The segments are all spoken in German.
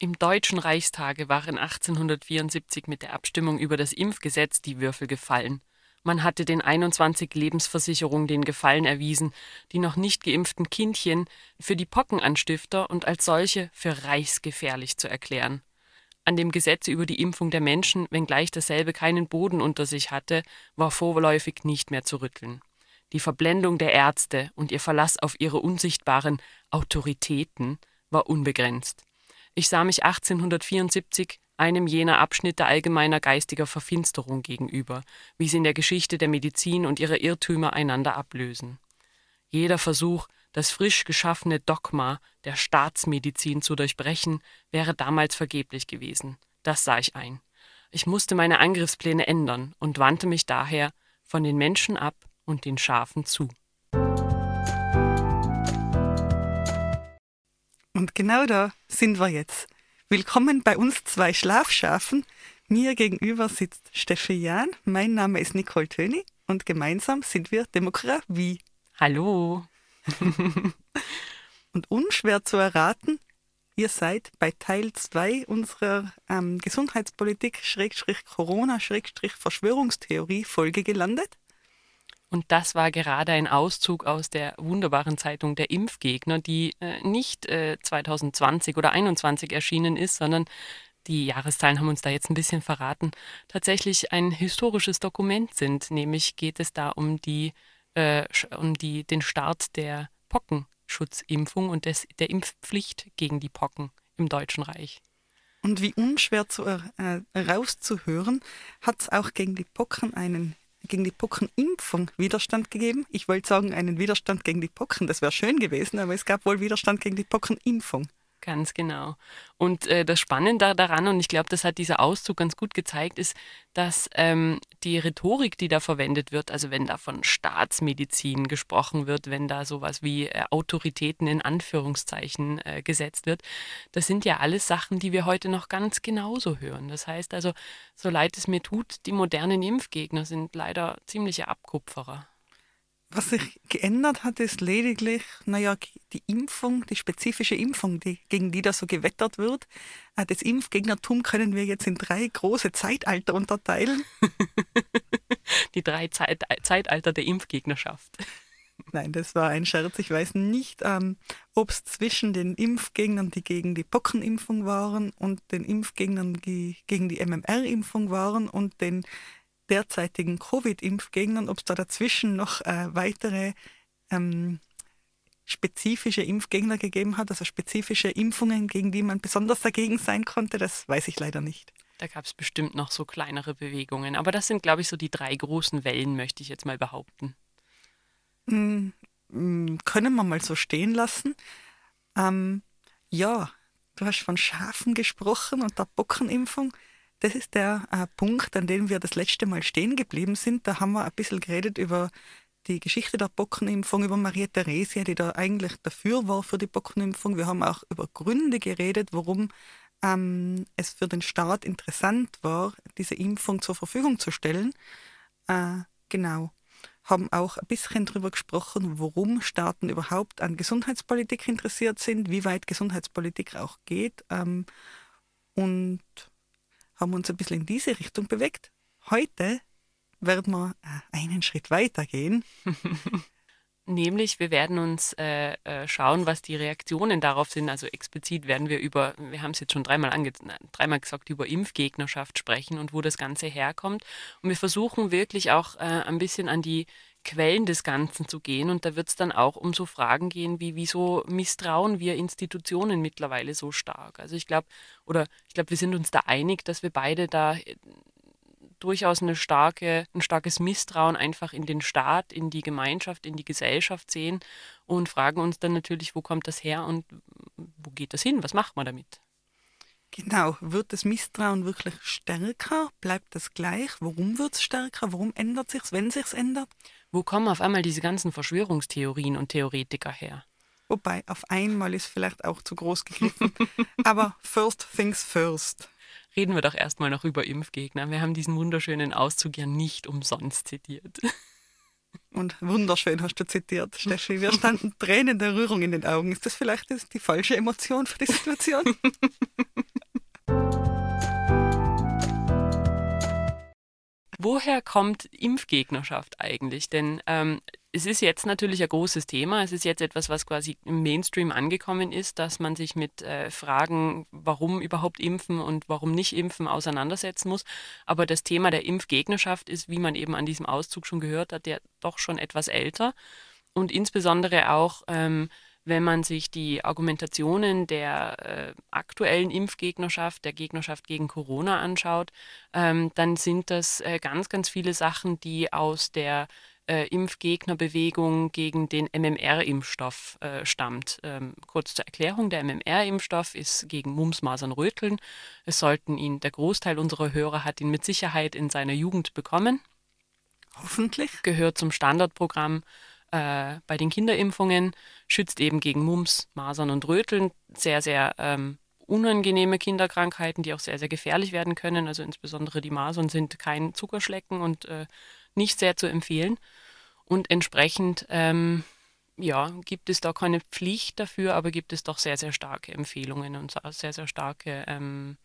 Im Deutschen Reichstage waren 1874 mit der Abstimmung über das Impfgesetz die Würfel gefallen. Man hatte den 21 Lebensversicherungen den Gefallen erwiesen, die noch nicht geimpften Kindchen für die Pockenanstifter und als solche für reichsgefährlich zu erklären. An dem Gesetz über die Impfung der Menschen, wenngleich dasselbe keinen Boden unter sich hatte, war vorläufig nicht mehr zu rütteln. Die Verblendung der Ärzte und ihr Verlass auf ihre unsichtbaren Autoritäten war unbegrenzt. Ich sah mich 1874 einem jener Abschnitte allgemeiner geistiger Verfinsterung gegenüber, wie sie in der Geschichte der Medizin und ihre Irrtümer einander ablösen. Jeder Versuch, das frisch geschaffene Dogma der Staatsmedizin zu durchbrechen, wäre damals vergeblich gewesen. Das sah ich ein. Ich musste meine Angriffspläne ändern und wandte mich daher von den Menschen ab und den Schafen zu. Und genau da sind wir jetzt. Willkommen bei uns zwei Schlafschafen. Mir gegenüber sitzt Steffi Jahn, mein Name ist Nicole Töni und gemeinsam sind wir Demokratie. Hallo. Und unschwer zu erraten, ihr seid bei Teil 2 unserer ähm, Gesundheitspolitik Schrägstrich Corona Schrägstrich Verschwörungstheorie Folge gelandet. Und das war gerade ein Auszug aus der wunderbaren Zeitung der Impfgegner, die äh, nicht äh, 2020 oder 2021 erschienen ist, sondern die Jahreszahlen haben uns da jetzt ein bisschen verraten, tatsächlich ein historisches Dokument sind. Nämlich geht es da um die, äh, um die, den Start der Pockenschutzimpfung und des, der Impfpflicht gegen die Pocken im Deutschen Reich. Und wie unschwer zu, äh, rauszuhören, hat es auch gegen die Pocken einen gegen die Pockenimpfung Widerstand gegeben. Ich wollte sagen, einen Widerstand gegen die Pocken, das wäre schön gewesen, aber es gab wohl Widerstand gegen die Pockenimpfung. Ganz genau. Und äh, das Spannende daran, und ich glaube, das hat dieser Auszug ganz gut gezeigt, ist, dass ähm, die Rhetorik, die da verwendet wird, also wenn da von Staatsmedizin gesprochen wird, wenn da sowas wie äh, Autoritäten in Anführungszeichen äh, gesetzt wird, das sind ja alles Sachen, die wir heute noch ganz genauso hören. Das heißt also, so leid es mir tut, die modernen Impfgegner sind leider ziemliche Abkupferer. Was sich geändert hat, ist lediglich, naja, die Impfung, die spezifische Impfung, die, gegen die da so gewettert wird. Äh, das Impfgegnertum können wir jetzt in drei große Zeitalter unterteilen. die drei Zeit, Zeitalter der Impfgegnerschaft. Nein, das war ein Scherz. Ich weiß nicht, ähm, ob es zwischen den Impfgegnern, die gegen die Pockenimpfung waren, und den Impfgegnern, die gegen die MMR-Impfung waren und den derzeitigen Covid-Impfgegnern, ob es da dazwischen noch äh, weitere ähm, spezifische Impfgegner gegeben hat, also spezifische Impfungen, gegen die man besonders dagegen sein konnte, das weiß ich leider nicht. Da gab es bestimmt noch so kleinere Bewegungen. Aber das sind, glaube ich, so die drei großen Wellen, möchte ich jetzt mal behaupten. Mm, mm, können wir mal so stehen lassen. Ähm, ja, du hast von Schafen gesprochen und der Bockenimpfung. Das ist der äh, Punkt, an dem wir das letzte Mal stehen geblieben sind. Da haben wir ein bisschen geredet über die Geschichte der Bockenimpfung, über Maria Theresia, die da eigentlich dafür war für die Bockenimpfung. Wir haben auch über Gründe geredet, warum ähm, es für den Staat interessant war, diese Impfung zur Verfügung zu stellen. Äh, genau. Haben auch ein bisschen darüber gesprochen, warum Staaten überhaupt an Gesundheitspolitik interessiert sind, wie weit Gesundheitspolitik auch geht. Ähm, und haben uns ein bisschen in diese Richtung bewegt. Heute werden wir äh, einen Schritt weiter gehen. Nämlich, wir werden uns äh, äh, schauen, was die Reaktionen darauf sind. Also explizit werden wir über, wir haben es jetzt schon dreimal, ange dreimal gesagt, über Impfgegnerschaft sprechen und wo das Ganze herkommt. Und wir versuchen wirklich auch äh, ein bisschen an die Quellen des Ganzen zu gehen. Und da wird es dann auch um so Fragen gehen, wie wieso misstrauen wir Institutionen mittlerweile so stark? Also ich glaube, oder ich glaube, wir sind uns da einig, dass wir beide da durchaus eine starke, ein starkes Misstrauen einfach in den Staat, in die Gemeinschaft, in die Gesellschaft sehen und fragen uns dann natürlich, wo kommt das her und wo geht das hin? Was macht man damit? Genau, wird das Misstrauen wirklich stärker? Bleibt das gleich? Warum wird es stärker? Warum ändert sich wenn sich ändert? Wo kommen auf einmal diese ganzen Verschwörungstheorien und Theoretiker her? Wobei, auf einmal ist vielleicht auch zu groß gegriffen. Aber first things first. Reden wir doch erstmal noch über Impfgegner. Wir haben diesen wunderschönen Auszug ja nicht umsonst zitiert. Und wunderschön hast du zitiert, Steffi. Wir standen Tränen der Rührung in den Augen. Ist das vielleicht die falsche Emotion für die Situation? Woher kommt Impfgegnerschaft eigentlich? Denn ähm, es ist jetzt natürlich ein großes Thema. Es ist jetzt etwas, was quasi im Mainstream angekommen ist, dass man sich mit äh, Fragen, warum überhaupt impfen und warum nicht impfen, auseinandersetzen muss. Aber das Thema der Impfgegnerschaft ist, wie man eben an diesem Auszug schon gehört hat, ja doch schon etwas älter. Und insbesondere auch ähm, wenn man sich die Argumentationen der äh, aktuellen Impfgegnerschaft, der Gegnerschaft gegen Corona anschaut, ähm, dann sind das äh, ganz, ganz viele Sachen, die aus der äh, Impfgegnerbewegung gegen den MMR-Impfstoff äh, stammt. Ähm, kurz zur Erklärung, der MMR-Impfstoff ist gegen Mumps, Masern, Röteln. Es sollten ihn, der Großteil unserer Hörer hat ihn mit Sicherheit in seiner Jugend bekommen. Hoffentlich. Gehört zum Standardprogramm äh, bei den Kinderimpfungen, schützt eben gegen Mumps, Masern und Röteln. Sehr, sehr ähm, unangenehme Kinderkrankheiten, die auch sehr, sehr gefährlich werden können. Also insbesondere die Masern sind kein Zuckerschlecken und äh, nicht sehr zu empfehlen. Und entsprechend ja, gibt es da keine Pflicht dafür, aber gibt es doch sehr, sehr starke Empfehlungen und sehr, sehr starke ähm,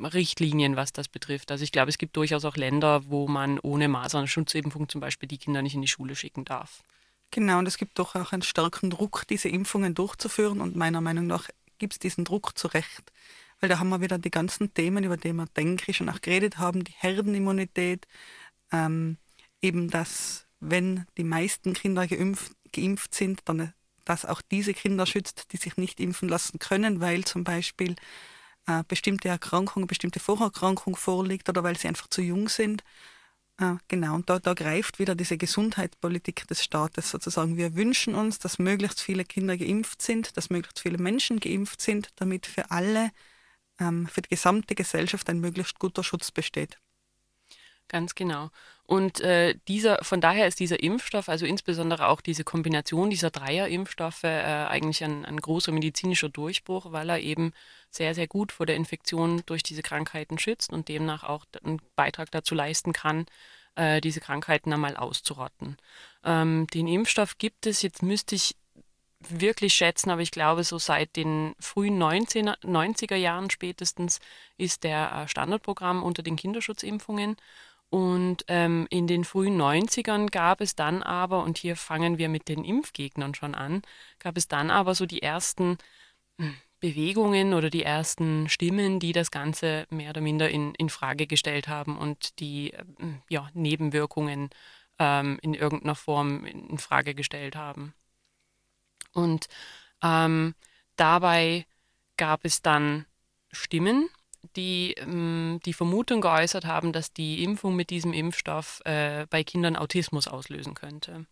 Richtlinien, was das betrifft. Also ich glaube, es gibt durchaus auch Länder, wo man ohne Masernsschutzimpfung zum Beispiel die Kinder nicht in die Schule schicken darf. Genau, und es gibt doch auch einen starken Druck, diese Impfungen durchzuführen. Und meiner Meinung nach gibt es diesen Druck zu Recht. Weil da haben wir wieder die ganzen Themen, über die wir, denke ich, schon auch geredet haben, die Herdenimmunität, ähm, eben dass, wenn die meisten Kinder geimpft, geimpft sind, dann dass auch diese Kinder schützt, die sich nicht impfen lassen können, weil zum Beispiel äh, bestimmte Erkrankung, bestimmte Vorerkrankung vorliegt oder weil sie einfach zu jung sind. Äh, genau, und da, da greift wieder diese Gesundheitspolitik des Staates sozusagen. Wir wünschen uns, dass möglichst viele Kinder geimpft sind, dass möglichst viele Menschen geimpft sind, damit für alle, ähm, für die gesamte Gesellschaft ein möglichst guter Schutz besteht. Ganz genau. Und äh, dieser, von daher ist dieser Impfstoff, also insbesondere auch diese Kombination dieser Dreier-Impfstoffe, äh, eigentlich ein, ein, großer medizinischer Durchbruch, weil er eben sehr, sehr gut vor der Infektion durch diese Krankheiten schützt und demnach auch einen Beitrag dazu leisten kann, äh, diese Krankheiten einmal auszurotten. Ähm, den Impfstoff gibt es, jetzt müsste ich wirklich schätzen, aber ich glaube, so seit den frühen 19er, 90er Jahren spätestens ist der äh, Standardprogramm unter den Kinderschutzimpfungen. Und ähm, in den frühen 90ern gab es dann aber, und hier fangen wir mit den Impfgegnern schon an, gab es dann aber so die ersten hm, Bewegungen oder die ersten Stimmen, die das Ganze mehr oder minder in, in Frage gestellt haben und die hm, ja, Nebenwirkungen ähm, in irgendeiner Form in Frage gestellt haben. Und ähm, dabei gab es dann Stimmen, die ähm, die Vermutung geäußert haben, dass die Impfung mit diesem Impfstoff äh, bei Kindern Autismus auslösen könnte.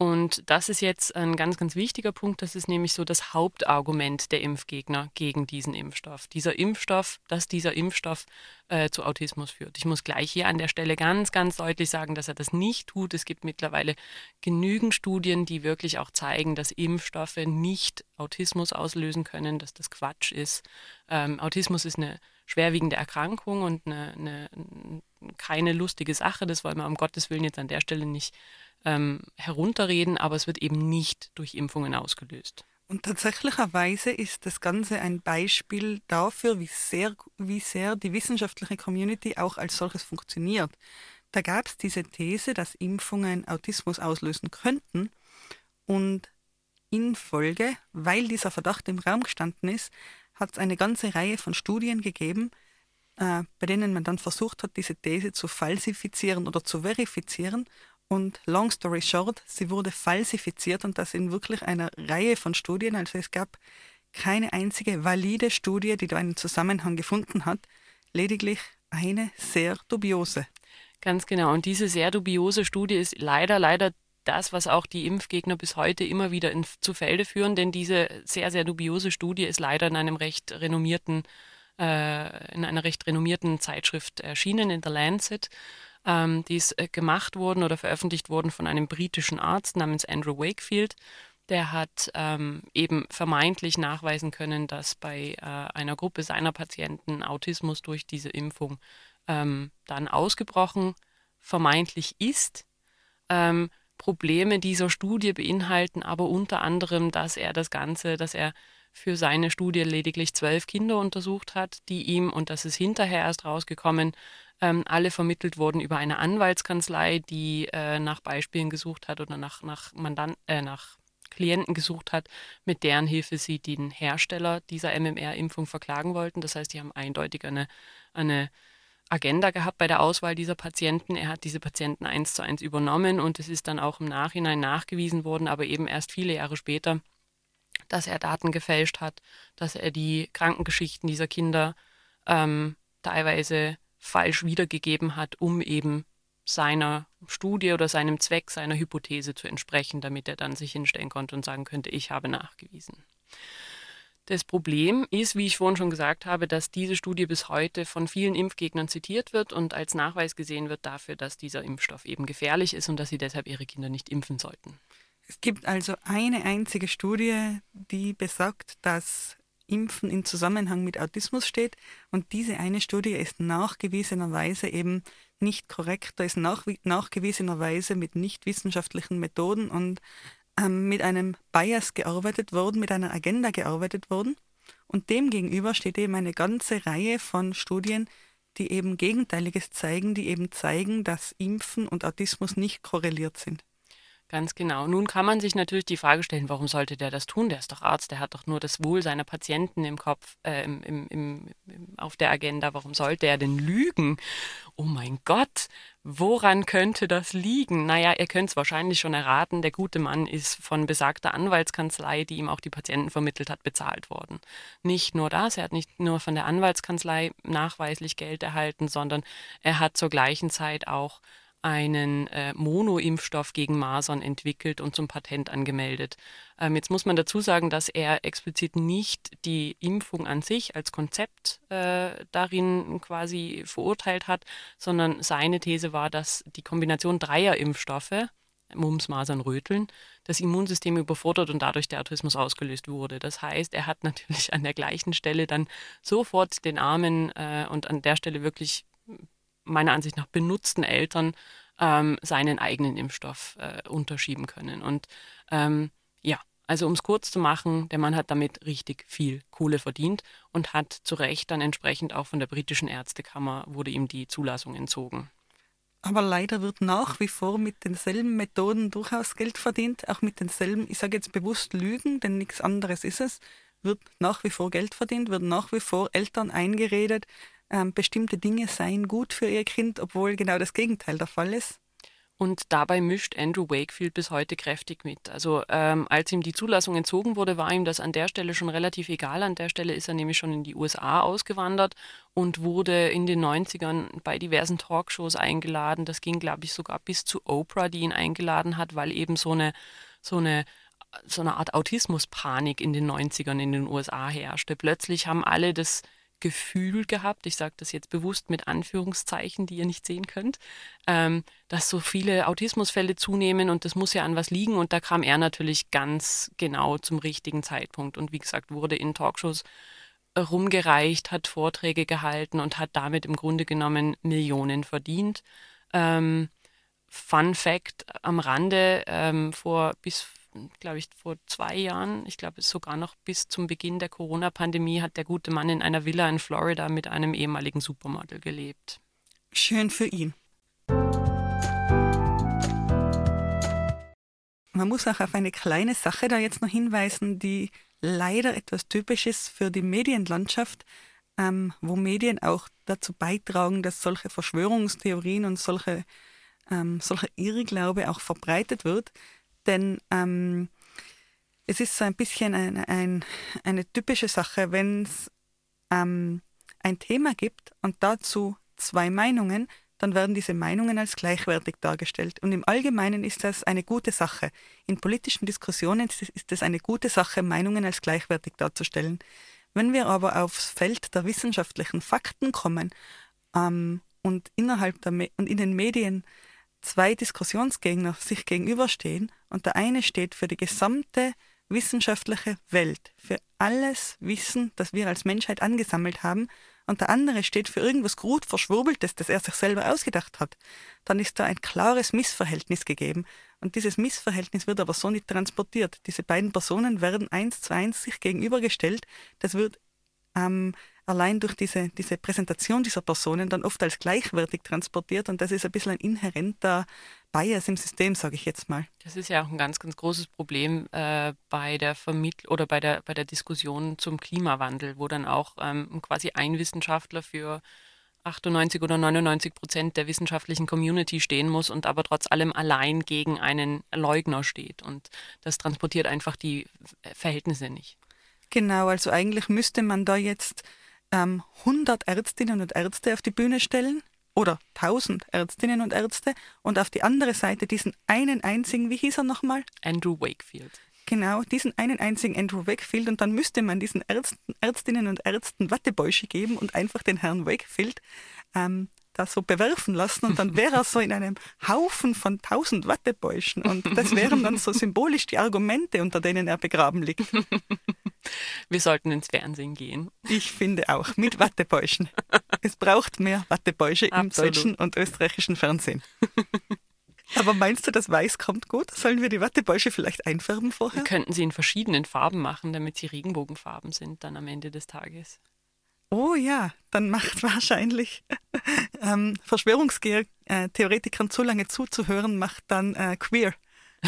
Und das ist jetzt ein ganz, ganz wichtiger Punkt. Das ist nämlich so das Hauptargument der Impfgegner gegen diesen Impfstoff. Dieser Impfstoff, dass dieser Impfstoff äh, zu Autismus führt. Ich muss gleich hier an der Stelle ganz, ganz deutlich sagen, dass er das nicht tut. Es gibt mittlerweile genügend Studien, die wirklich auch zeigen, dass Impfstoffe nicht Autismus auslösen können, dass das Quatsch ist. Ähm, Autismus ist eine schwerwiegende Erkrankung und eine, eine, keine lustige Sache. Das wollen wir um Gottes Willen jetzt an der Stelle nicht ähm, herunterreden, aber es wird eben nicht durch Impfungen ausgelöst. Und tatsächlicherweise ist das Ganze ein Beispiel dafür, wie sehr, wie sehr die wissenschaftliche Community auch als solches funktioniert. Da gab es diese These, dass Impfungen Autismus auslösen könnten und in Folge, weil dieser Verdacht im Raum gestanden ist, hat es eine ganze Reihe von Studien gegeben, äh, bei denen man dann versucht hat, diese These zu falsifizieren oder zu verifizieren und long story short, sie wurde falsifiziert und das in wirklich einer Reihe von Studien. Also es gab keine einzige valide Studie, die da einen Zusammenhang gefunden hat. Lediglich eine sehr dubiose. Ganz genau. Und diese sehr dubiose Studie ist leider, leider das, was auch die Impfgegner bis heute immer wieder in, zu Felde führen, denn diese sehr, sehr dubiose Studie ist leider in einem recht renommierten, äh, in einer recht renommierten Zeitschrift erschienen, in The Lancet. Ähm, die ist äh, gemacht worden oder veröffentlicht worden von einem britischen Arzt namens Andrew Wakefield. Der hat ähm, eben vermeintlich nachweisen können, dass bei äh, einer Gruppe seiner Patienten Autismus durch diese Impfung ähm, dann ausgebrochen vermeintlich ist. Ähm, Probleme dieser Studie beinhalten aber unter anderem, dass er das Ganze, dass er für seine Studie lediglich zwölf Kinder untersucht hat, die ihm, und das ist hinterher erst rausgekommen, ähm, alle vermittelt wurden über eine Anwaltskanzlei, die äh, nach Beispielen gesucht hat oder nach, nach, Mandant, äh, nach Klienten gesucht hat, mit deren Hilfe sie den Hersteller dieser MMR-Impfung verklagen wollten. Das heißt, die haben eindeutig eine, eine Agenda gehabt bei der Auswahl dieser Patienten. Er hat diese Patienten eins zu eins übernommen und es ist dann auch im Nachhinein nachgewiesen worden, aber eben erst viele Jahre später, dass er Daten gefälscht hat, dass er die Krankengeschichten dieser Kinder ähm, teilweise falsch wiedergegeben hat, um eben seiner Studie oder seinem Zweck, seiner Hypothese zu entsprechen, damit er dann sich hinstellen konnte und sagen könnte, ich habe nachgewiesen. Das Problem ist, wie ich vorhin schon gesagt habe, dass diese Studie bis heute von vielen Impfgegnern zitiert wird und als Nachweis gesehen wird dafür, dass dieser Impfstoff eben gefährlich ist und dass sie deshalb ihre Kinder nicht impfen sollten. Es gibt also eine einzige Studie, die besagt, dass Impfen in Zusammenhang mit Autismus steht. Und diese eine Studie ist nachgewiesenerweise eben nicht korrekt. Da ist nach, nachgewiesenerweise mit nicht wissenschaftlichen Methoden und ähm, mit einem Bias gearbeitet worden, mit einer Agenda gearbeitet worden. Und demgegenüber steht eben eine ganze Reihe von Studien, die eben Gegenteiliges zeigen, die eben zeigen, dass Impfen und Autismus nicht korreliert sind. Ganz genau. Nun kann man sich natürlich die Frage stellen, warum sollte der das tun? Der ist doch Arzt, der hat doch nur das Wohl seiner Patienten im Kopf, äh, im, im, im, auf der Agenda. Warum sollte er denn lügen? Oh mein Gott, woran könnte das liegen? Naja, ihr könnt es wahrscheinlich schon erraten, der gute Mann ist von besagter Anwaltskanzlei, die ihm auch die Patienten vermittelt hat, bezahlt worden. Nicht nur das, er hat nicht nur von der Anwaltskanzlei nachweislich Geld erhalten, sondern er hat zur gleichen Zeit auch einen äh, Mono-Impfstoff gegen Masern entwickelt und zum Patent angemeldet. Ähm, jetzt muss man dazu sagen, dass er explizit nicht die Impfung an sich als Konzept äh, darin quasi verurteilt hat, sondern seine These war, dass die Kombination dreier Impfstoffe, Mumps, Masern, Röteln, das Immunsystem überfordert und dadurch der Autismus ausgelöst wurde. Das heißt, er hat natürlich an der gleichen Stelle dann sofort den Armen äh, und an der Stelle wirklich meiner Ansicht nach benutzten Eltern ähm, seinen eigenen Impfstoff äh, unterschieben können. Und ähm, ja, also um es kurz zu machen, der Mann hat damit richtig viel Kohle verdient und hat zu Recht dann entsprechend auch von der britischen Ärztekammer wurde ihm die Zulassung entzogen. Aber leider wird nach wie vor mit denselben Methoden durchaus Geld verdient, auch mit denselben, ich sage jetzt bewusst Lügen, denn nichts anderes ist es, wird nach wie vor Geld verdient, wird nach wie vor Eltern eingeredet, ähm, bestimmte Dinge seien gut für ihr Kind, obwohl genau das Gegenteil der Fall ist. Und dabei mischt Andrew Wakefield bis heute kräftig mit. Also ähm, als ihm die Zulassung entzogen wurde, war ihm das an der Stelle schon relativ egal. An der Stelle ist er nämlich schon in die USA ausgewandert und wurde in den 90ern bei diversen Talkshows eingeladen. Das ging, glaube ich, sogar bis zu Oprah, die ihn eingeladen hat, weil eben so eine, so eine so eine Art Autismuspanik in den 90ern in den USA herrschte. Plötzlich haben alle das Gefühl gehabt, ich sage das jetzt bewusst mit Anführungszeichen, die ihr nicht sehen könnt, ähm, dass so viele Autismusfälle zunehmen und das muss ja an was liegen. Und da kam er natürlich ganz genau zum richtigen Zeitpunkt und wie gesagt, wurde in Talkshows rumgereicht, hat Vorträge gehalten und hat damit im Grunde genommen Millionen verdient. Ähm, Fun Fact am Rande, ähm, vor bis glaube ich, vor zwei Jahren, ich glaube sogar noch bis zum Beginn der Corona-Pandemie, hat der gute Mann in einer Villa in Florida mit einem ehemaligen Supermodel gelebt. Schön für ihn. Man muss auch auf eine kleine Sache da jetzt noch hinweisen, die leider etwas typisch ist für die Medienlandschaft, ähm, wo Medien auch dazu beitragen, dass solche Verschwörungstheorien und solche, ähm, solcher Irrglaube auch verbreitet wird. Denn ähm, es ist so ein bisschen ein, ein, eine typische Sache, wenn es ähm, ein Thema gibt und dazu zwei Meinungen, dann werden diese Meinungen als gleichwertig dargestellt. Und im Allgemeinen ist das eine gute Sache. In politischen Diskussionen ist es eine gute Sache, Meinungen als gleichwertig darzustellen. Wenn wir aber aufs Feld der wissenschaftlichen Fakten kommen ähm, und innerhalb der Me und in den Medien zwei Diskussionsgegner sich gegenüberstehen und der eine steht für die gesamte wissenschaftliche Welt, für alles Wissen, das wir als Menschheit angesammelt haben, und der andere steht für irgendwas gut Verschwurbeltes, das er sich selber ausgedacht hat, dann ist da ein klares Missverhältnis gegeben. Und dieses Missverhältnis wird aber so nicht transportiert. Diese beiden Personen werden eins zu eins sich gegenübergestellt. Das wird ähm, allein durch diese, diese Präsentation dieser Personen dann oft als gleichwertig transportiert und das ist ein bisschen ein inhärenter Bias im System, sage ich jetzt mal. Das ist ja auch ein ganz, ganz großes Problem äh, bei der Vermittlung oder bei der, bei der Diskussion zum Klimawandel, wo dann auch ähm, quasi ein Wissenschaftler für 98 oder 99 Prozent der wissenschaftlichen Community stehen muss und aber trotz allem allein gegen einen Leugner steht. Und das transportiert einfach die Verhältnisse nicht. Genau, also eigentlich müsste man da jetzt ähm, 100 Ärztinnen und Ärzte auf die Bühne stellen oder 1000 Ärztinnen und Ärzte und auf die andere Seite diesen einen einzigen, wie hieß er nochmal? Andrew Wakefield. Genau, diesen einen einzigen Andrew Wakefield und dann müsste man diesen Ärzten, Ärztinnen und Ärzten Wattebäusche geben und einfach den Herrn Wakefield ähm, da so bewerfen lassen und dann wäre er so in einem Haufen von tausend Wattebäuschen und das wären dann so symbolisch die Argumente, unter denen er begraben liegt. Wir sollten ins Fernsehen gehen. Ich finde auch, mit Wattebäuschen. es braucht mehr Wattebäusche im deutschen und österreichischen Fernsehen. Aber meinst du, das Weiß kommt gut? Sollen wir die Wattebäusche vielleicht einfärben vorher? Wir könnten sie in verschiedenen Farben machen, damit sie Regenbogenfarben sind dann am Ende des Tages. Oh ja, dann macht wahrscheinlich ähm, Verschwörungstheoretikern zu lange zuzuhören, macht dann äh, queer.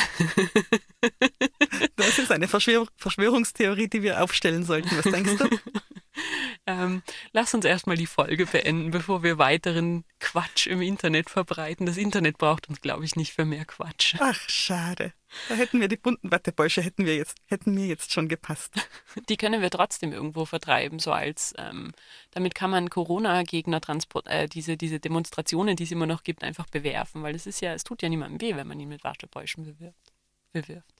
das ist eine Verschwör Verschwörungstheorie, die wir aufstellen sollten. Was denkst du? ähm, lass uns erstmal die Folge beenden, bevor wir weiteren Quatsch im Internet verbreiten. Das Internet braucht uns, glaube ich, nicht für mehr Quatsch. Ach, schade. Da hätten wir die bunten Wattebäusche, hätten, wir jetzt, hätten mir jetzt schon gepasst. Die können wir trotzdem irgendwo vertreiben, so als, ähm, damit kann man Corona-Gegner äh, diese, diese Demonstrationen, die es immer noch gibt, einfach bewerfen, weil es ist ja, es tut ja niemandem weh, wenn man ihn mit Wattebäuschen bewirft, bewirft.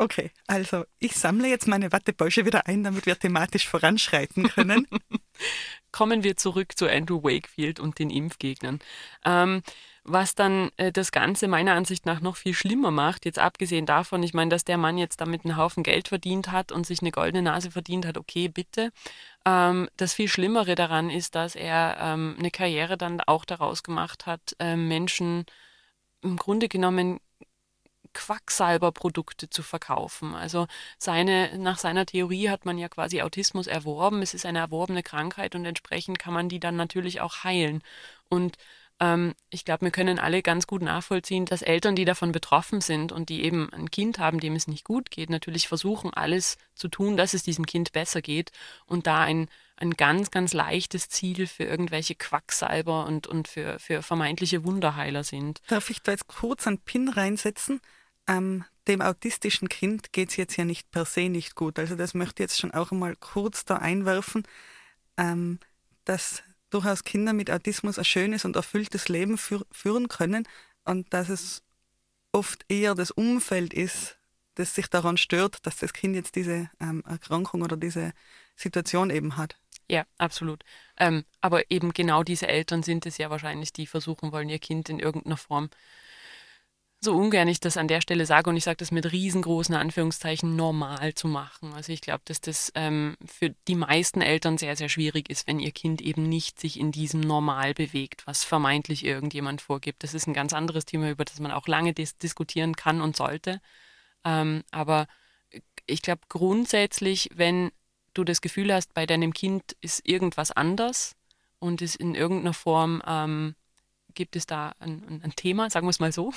Okay, also ich sammle jetzt meine Wattebäusche wieder ein, damit wir thematisch voranschreiten können. Kommen wir zurück zu Andrew Wakefield und den Impfgegnern. Ähm, was dann äh, das Ganze meiner Ansicht nach noch viel schlimmer macht, jetzt abgesehen davon, ich meine, dass der Mann jetzt damit einen Haufen Geld verdient hat und sich eine goldene Nase verdient hat, okay, bitte. Ähm, das viel Schlimmere daran ist, dass er ähm, eine Karriere dann auch daraus gemacht hat, äh, Menschen im Grunde genommen Quacksalberprodukte zu verkaufen. Also seine, nach seiner Theorie hat man ja quasi Autismus erworben. Es ist eine erworbene Krankheit und entsprechend kann man die dann natürlich auch heilen. Und ähm, ich glaube, wir können alle ganz gut nachvollziehen, dass Eltern, die davon betroffen sind und die eben ein Kind haben, dem es nicht gut geht, natürlich versuchen, alles zu tun, dass es diesem Kind besser geht und da ein, ein ganz, ganz leichtes Ziel für irgendwelche Quacksalber und, und für, für vermeintliche Wunderheiler sind. Darf ich da jetzt kurz einen Pin reinsetzen? Ähm, dem autistischen Kind geht es jetzt ja nicht per se nicht gut. Also das möchte ich jetzt schon auch einmal kurz da einwerfen, ähm, dass durchaus Kinder mit Autismus ein schönes und erfülltes Leben für, führen können und dass es oft eher das Umfeld ist, das sich daran stört, dass das Kind jetzt diese ähm, Erkrankung oder diese Situation eben hat. Ja, absolut. Ähm, aber eben genau diese Eltern sind es ja wahrscheinlich, die versuchen wollen, ihr Kind in irgendeiner Form so ungern ich das an der Stelle sage und ich sage das mit riesengroßen Anführungszeichen normal zu machen. Also ich glaube, dass das ähm, für die meisten Eltern sehr, sehr schwierig ist, wenn ihr Kind eben nicht sich in diesem Normal bewegt, was vermeintlich irgendjemand vorgibt. Das ist ein ganz anderes Thema, über das man auch lange dis diskutieren kann und sollte. Ähm, aber ich glaube grundsätzlich, wenn du das Gefühl hast, bei deinem Kind ist irgendwas anders und ist in irgendeiner Form, ähm, gibt es da ein, ein Thema, sagen wir es mal so,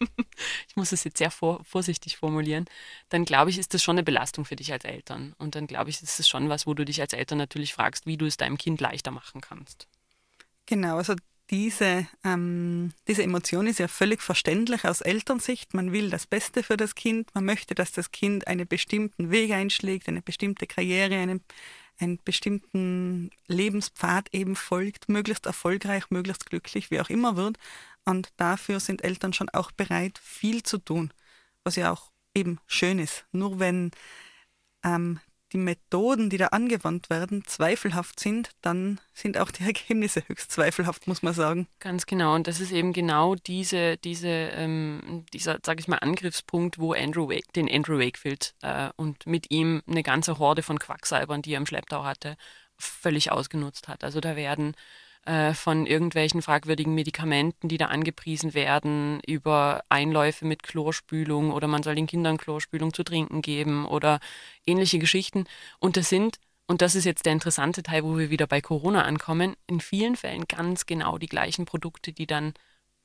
ich muss es jetzt sehr vor, vorsichtig formulieren, dann glaube ich, ist das schon eine Belastung für dich als Eltern. Und dann glaube ich, ist es schon was, wo du dich als Eltern natürlich fragst, wie du es deinem Kind leichter machen kannst. Genau, also diese, ähm, diese Emotion ist ja völlig verständlich aus Elternsicht. Man will das Beste für das Kind, man möchte, dass das Kind einen bestimmten Weg einschlägt, eine bestimmte Karriere, einen, einen bestimmten Lebenspfad eben folgt, möglichst erfolgreich, möglichst glücklich, wie auch immer wird. Und dafür sind Eltern schon auch bereit, viel zu tun, was ja auch eben schön ist. Nur wenn ähm, die Methoden, die da angewandt werden, zweifelhaft sind, dann sind auch die Ergebnisse höchst zweifelhaft, muss man sagen. Ganz genau. Und das ist eben genau diese, diese, ähm, dieser, sage ich mal, Angriffspunkt, wo Andrew Wake, den Andrew Wakefield äh, und mit ihm eine ganze Horde von Quacksalbern, die er im Schlepptau hatte, völlig ausgenutzt hat. Also da werden äh, von irgendwelchen fragwürdigen Medikamenten, die da angepriesen werden, über Einläufe mit Chlorspülung oder man soll den Kindern Chlorspülung zu trinken geben oder ähnliche Geschichten. Und das sind, und das ist jetzt der interessante Teil, wo wir wieder bei Corona ankommen, in vielen Fällen ganz genau die gleichen Produkte, die dann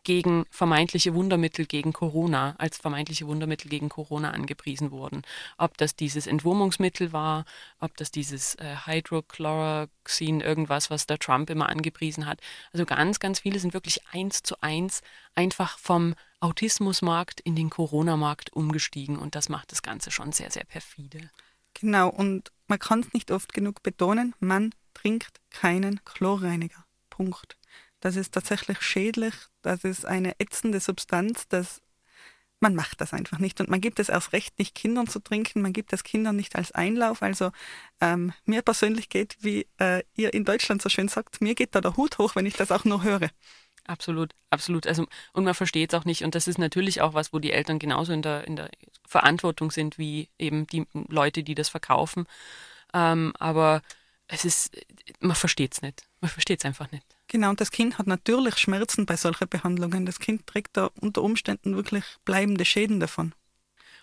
gegen vermeintliche Wundermittel gegen Corona, als vermeintliche Wundermittel gegen Corona angepriesen wurden. Ob das dieses Entwurmungsmittel war, ob das dieses äh, Hydrochloroxin, irgendwas, was der Trump immer angepriesen hat. Also ganz, ganz viele sind wirklich eins zu eins einfach vom Autismusmarkt in den Corona-Markt umgestiegen und das macht das Ganze schon sehr, sehr perfide. Genau, und man kann es nicht oft genug betonen, man trinkt keinen Chlorreiniger. Punkt. Das ist tatsächlich schädlich, das ist eine ätzende Substanz, das man macht das einfach nicht und man gibt es erst recht nicht Kindern zu trinken, man gibt es Kindern nicht als Einlauf. Also ähm, mir persönlich geht, wie äh, ihr in Deutschland so schön sagt, mir geht da der Hut hoch, wenn ich das auch nur höre. Absolut, absolut. Also, und man versteht es auch nicht. Und das ist natürlich auch was, wo die Eltern genauso in der, in der Verantwortung sind, wie eben die Leute, die das verkaufen. Ähm, aber es ist, man versteht es nicht. Man versteht es einfach nicht. Genau, und das Kind hat natürlich Schmerzen bei solchen Behandlungen. Das Kind trägt da unter Umständen wirklich bleibende Schäden davon.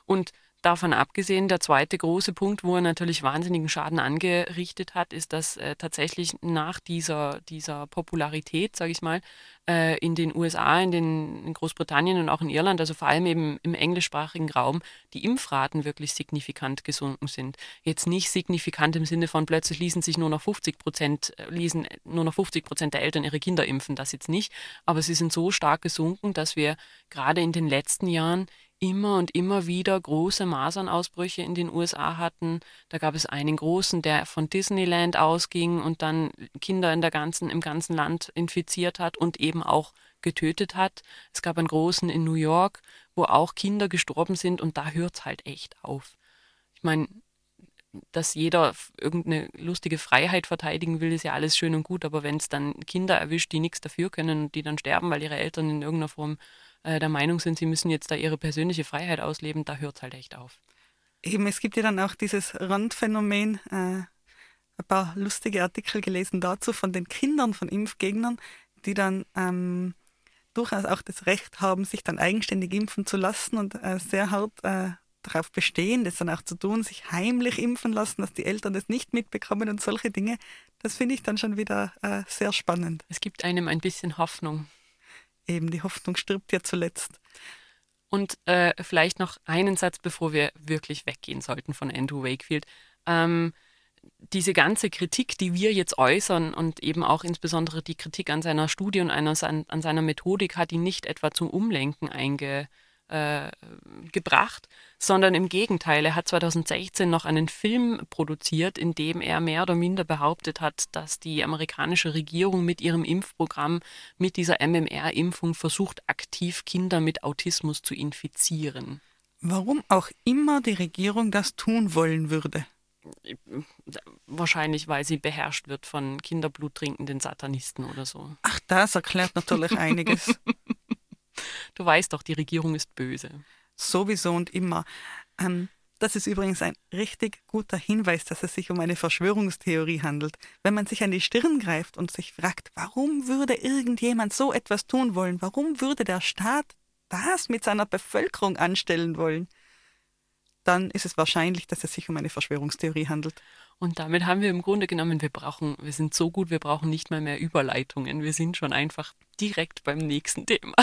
Und davon abgesehen, der zweite große Punkt, wo er natürlich wahnsinnigen Schaden angerichtet hat, ist, dass äh, tatsächlich nach dieser, dieser Popularität, sage ich mal, äh, in den USA, in, den, in Großbritannien und auch in Irland, also vor allem eben im englischsprachigen Raum, die Impfraten wirklich signifikant gesunken sind. Jetzt nicht signifikant im Sinne von plötzlich ließen sich nur noch 50 Prozent, äh, ließen nur noch 50 Prozent der Eltern ihre Kinder impfen, das jetzt nicht, aber sie sind so stark gesunken, dass wir gerade in den letzten Jahren immer und immer wieder große Masernausbrüche in den USA hatten. Da gab es einen großen, der von Disneyland ausging und dann Kinder in der ganzen, im ganzen Land infiziert hat und eben auch getötet hat. Es gab einen großen in New York, wo auch Kinder gestorben sind und da hört es halt echt auf. Ich meine, dass jeder irgendeine lustige Freiheit verteidigen will, ist ja alles schön und gut, aber wenn es dann Kinder erwischt, die nichts dafür können und die dann sterben, weil ihre Eltern in irgendeiner Form äh, der Meinung sind, sie müssen jetzt da ihre persönliche Freiheit ausleben, da hört es halt echt auf. Eben, es gibt ja dann auch dieses Randphänomen, äh, ein paar lustige Artikel gelesen dazu von den Kindern von Impfgegnern, die dann ähm, durchaus auch das Recht haben, sich dann eigenständig impfen zu lassen und äh, sehr hart äh, darauf bestehen, das dann auch zu tun, sich heimlich impfen lassen, dass die Eltern das nicht mitbekommen und solche Dinge. Das finde ich dann schon wieder äh, sehr spannend. Es gibt einem ein bisschen Hoffnung eben die Hoffnung stirbt ja zuletzt. Und äh, vielleicht noch einen Satz, bevor wir wirklich weggehen sollten von Andrew Wakefield. Ähm, diese ganze Kritik, die wir jetzt äußern und eben auch insbesondere die Kritik an seiner Studie und an, an seiner Methodik hat ihn nicht etwa zum Umlenken einge, äh, gebracht, sondern im Gegenteil, er hat 2016 noch einen Film produziert, in dem er mehr oder minder behauptet hat, dass die amerikanische Regierung mit ihrem Impfprogramm, mit dieser MMR-Impfung versucht, aktiv Kinder mit Autismus zu infizieren. Warum auch immer die Regierung das tun wollen würde. Wahrscheinlich, weil sie beherrscht wird von Kinderblut trinkenden Satanisten oder so. Ach, das erklärt natürlich einiges. Du weißt doch, die Regierung ist böse. Sowieso und immer. Ähm, das ist übrigens ein richtig guter Hinweis, dass es sich um eine Verschwörungstheorie handelt. Wenn man sich an die Stirn greift und sich fragt, warum würde irgendjemand so etwas tun wollen? Warum würde der Staat das mit seiner Bevölkerung anstellen wollen? Dann ist es wahrscheinlich, dass es sich um eine Verschwörungstheorie handelt. Und damit haben wir im Grunde genommen, wir brauchen, wir sind so gut, wir brauchen nicht mal mehr Überleitungen. Wir sind schon einfach direkt beim nächsten Thema.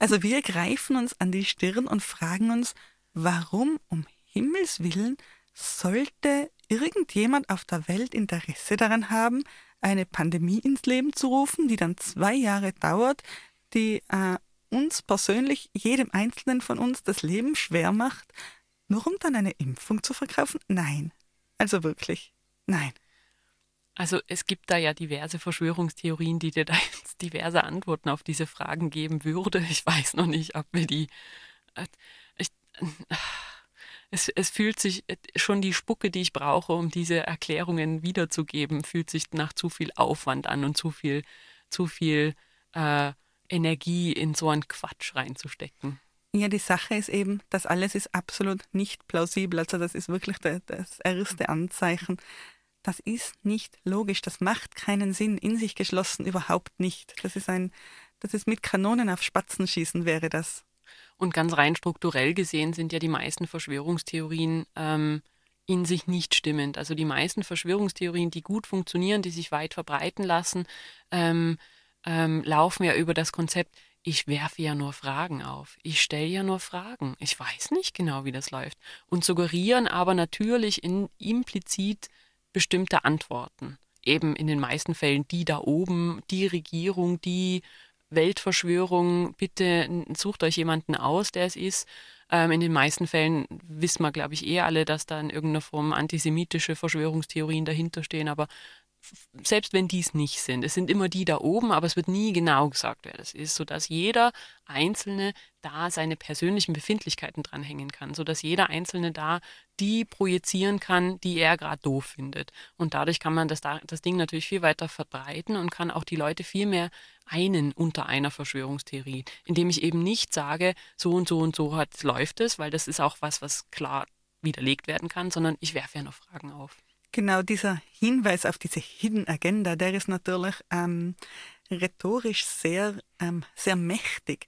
Also wir greifen uns an die Stirn und fragen uns, warum um Himmels willen sollte irgendjemand auf der Welt Interesse daran haben, eine Pandemie ins Leben zu rufen, die dann zwei Jahre dauert, die äh, uns persönlich, jedem Einzelnen von uns das Leben schwer macht, nur um dann eine Impfung zu verkaufen? Nein. Also wirklich, nein. Also es gibt da ja diverse Verschwörungstheorien, die dir da jetzt diverse Antworten auf diese Fragen geben würde. Ich weiß noch nicht, ob wir die. äh, Ich, es, es fühlt sich äh, schon die Spucke, die ich brauche, um diese Erklärungen wiederzugeben, fühlt sich nach zu viel Aufwand an und zu viel, zu viel äh, Energie in so einen Quatsch reinzustecken. Ja, die Sache ist eben, das alles ist absolut nicht plausibel. Also das ist wirklich das erste Anzeichen. Das ist nicht logisch. Das macht keinen Sinn. In sich geschlossen überhaupt nicht. Das ist ein, das ist mit Kanonen auf Spatzen schießen wäre das. Und ganz rein strukturell gesehen sind ja die meisten Verschwörungstheorien ähm, in sich nicht stimmend. Also die meisten Verschwörungstheorien, die gut funktionieren, die sich weit verbreiten lassen, ähm, ähm, laufen ja über das Konzept, ich werfe ja nur Fragen auf. Ich stelle ja nur Fragen. Ich weiß nicht genau, wie das läuft. Und suggerieren aber natürlich in, implizit bestimmte Antworten. Eben in den meisten Fällen die da oben, die Regierung, die Weltverschwörung, bitte sucht euch jemanden aus, der es ist. Ähm, in den meisten Fällen wissen wir, glaube ich, eh alle, dass da in irgendeiner Form antisemitische Verschwörungstheorien dahinter stehen, aber selbst wenn dies nicht sind, es sind immer die da oben, aber es wird nie genau gesagt, wer das ist, sodass jeder Einzelne da seine persönlichen Befindlichkeiten dranhängen kann, sodass jeder Einzelne da die projizieren kann, die er gerade doof findet. Und dadurch kann man das, das Ding natürlich viel weiter verbreiten und kann auch die Leute viel mehr einen unter einer Verschwörungstheorie, indem ich eben nicht sage, so und so und so hat, läuft es, weil das ist auch was, was klar widerlegt werden kann, sondern ich werfe ja noch Fragen auf. Genau, dieser Hinweis auf diese Hidden Agenda, der ist natürlich ähm, rhetorisch sehr, ähm, sehr mächtig.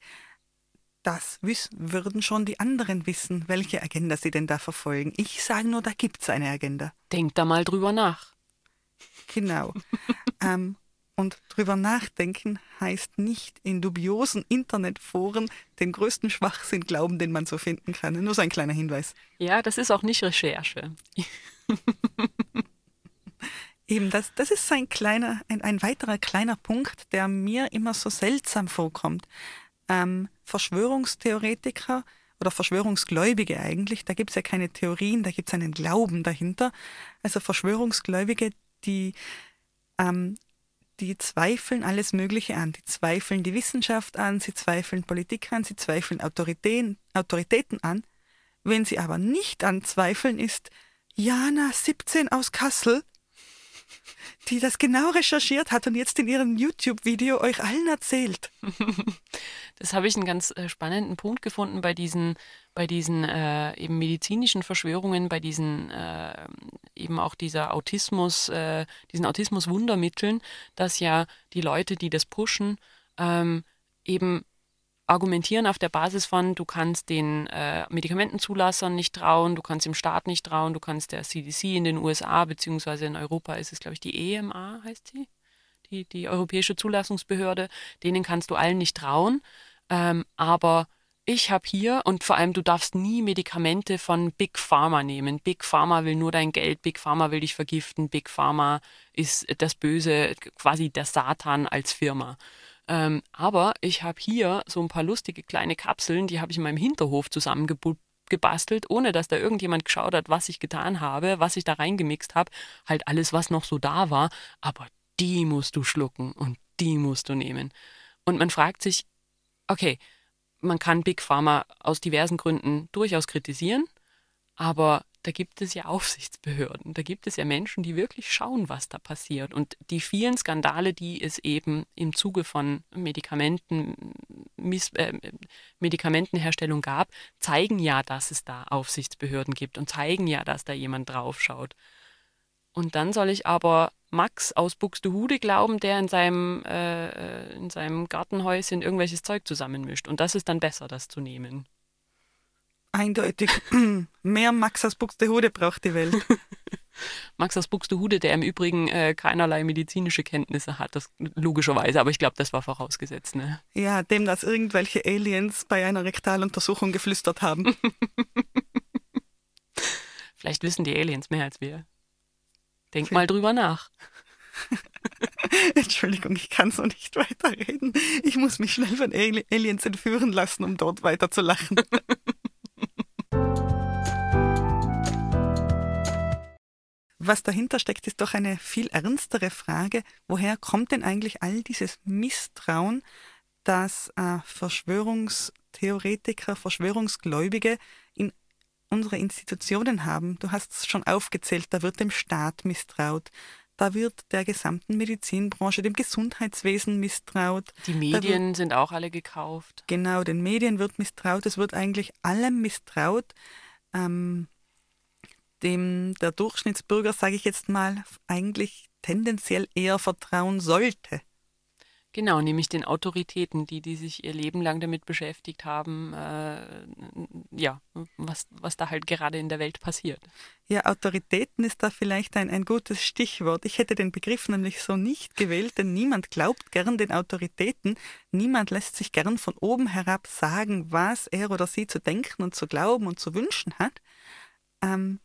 Das wissen, würden schon die anderen wissen, welche Agenda sie denn da verfolgen. Ich sage nur, da gibt es eine Agenda. Denkt da mal drüber nach. Genau. ähm, und drüber nachdenken heißt nicht in dubiosen Internetforen den größten Schwachsinn glauben, den man so finden kann. Nur so ein kleiner Hinweis. Ja, das ist auch nicht Recherche. Eben, das, das ist ein kleiner, ein, ein weiterer kleiner Punkt, der mir immer so seltsam vorkommt. Ähm, Verschwörungstheoretiker oder Verschwörungsgläubige eigentlich, da gibt es ja keine Theorien, da gibt es einen Glauben dahinter. Also Verschwörungsgläubige, die, ähm, die zweifeln alles Mögliche an. Die zweifeln die Wissenschaft an, sie zweifeln Politik an, sie zweifeln Autoritäten, Autoritäten an. Wenn sie aber nicht anzweifeln, ist Jana 17 aus Kassel, die das genau recherchiert hat und jetzt in ihrem YouTube-Video euch allen erzählt. Das habe ich einen ganz äh, spannenden Punkt gefunden bei diesen, bei diesen äh, eben medizinischen Verschwörungen, bei diesen äh, eben auch dieser Autismus, äh, diesen Autismus-Wundermitteln, dass ja die Leute, die das pushen, ähm, eben argumentieren auf der Basis von, du kannst den äh, Medikamentenzulassern nicht trauen, du kannst dem Staat nicht trauen, du kannst der CDC in den USA, beziehungsweise in Europa ist es, glaube ich, die EMA, heißt sie, die, die Europäische Zulassungsbehörde, denen kannst du allen nicht trauen. Ähm, aber ich habe hier und vor allem, du darfst nie Medikamente von Big Pharma nehmen. Big Pharma will nur dein Geld, Big Pharma will dich vergiften, Big Pharma ist das Böse, quasi der Satan als Firma. Ähm, aber ich habe hier so ein paar lustige kleine Kapseln, die habe ich in meinem Hinterhof zusammengebastelt, ohne dass da irgendjemand geschaut hat, was ich getan habe, was ich da reingemixt habe. Halt alles, was noch so da war. Aber die musst du schlucken und die musst du nehmen. Und man fragt sich, okay, man kann Big Pharma aus diversen Gründen durchaus kritisieren, aber da gibt es ja Aufsichtsbehörden, da gibt es ja Menschen, die wirklich schauen, was da passiert. Und die vielen Skandale, die es eben im Zuge von Medikamenten, Miss, äh, Medikamentenherstellung gab, zeigen ja, dass es da Aufsichtsbehörden gibt und zeigen ja, dass da jemand draufschaut. Und dann soll ich aber Max aus Buxtehude glauben, der in seinem, äh, in seinem Gartenhäuschen irgendwelches Zeug zusammenmischt. Und das ist dann besser, das zu nehmen. Eindeutig. Mehr Max aus Buxtehude braucht die Welt. Max aus Buxtehude, der im Übrigen äh, keinerlei medizinische Kenntnisse hat, das logischerweise, aber ich glaube, das war vorausgesetzt. Ne? Ja, dem, dass irgendwelche Aliens bei einer Rektaluntersuchung geflüstert haben. Vielleicht wissen die Aliens mehr als wir. Denk mal drüber nach. Entschuldigung, ich kann so nicht weiterreden. Ich muss mich schnell von Aliens entführen lassen, um dort weiter zu lachen. Was dahinter steckt, ist doch eine viel ernstere Frage. Woher kommt denn eigentlich all dieses Misstrauen, das äh, Verschwörungstheoretiker, Verschwörungsgläubige in unsere Institutionen haben? Du hast es schon aufgezählt, da wird dem Staat misstraut. Da wird der gesamten Medizinbranche, dem Gesundheitswesen misstraut. Die Medien wird, sind auch alle gekauft. Genau, den Medien wird misstraut. Es wird eigentlich allem misstraut. Ähm, dem der Durchschnittsbürger, sage ich jetzt mal, eigentlich tendenziell eher vertrauen sollte. Genau, nämlich den Autoritäten, die, die sich ihr Leben lang damit beschäftigt haben, äh, ja, was, was da halt gerade in der Welt passiert. Ja, Autoritäten ist da vielleicht ein, ein gutes Stichwort. Ich hätte den Begriff nämlich so nicht gewählt, denn niemand glaubt gern den Autoritäten. Niemand lässt sich gern von oben herab sagen, was er oder sie zu denken und zu glauben und zu wünschen hat. Ähm,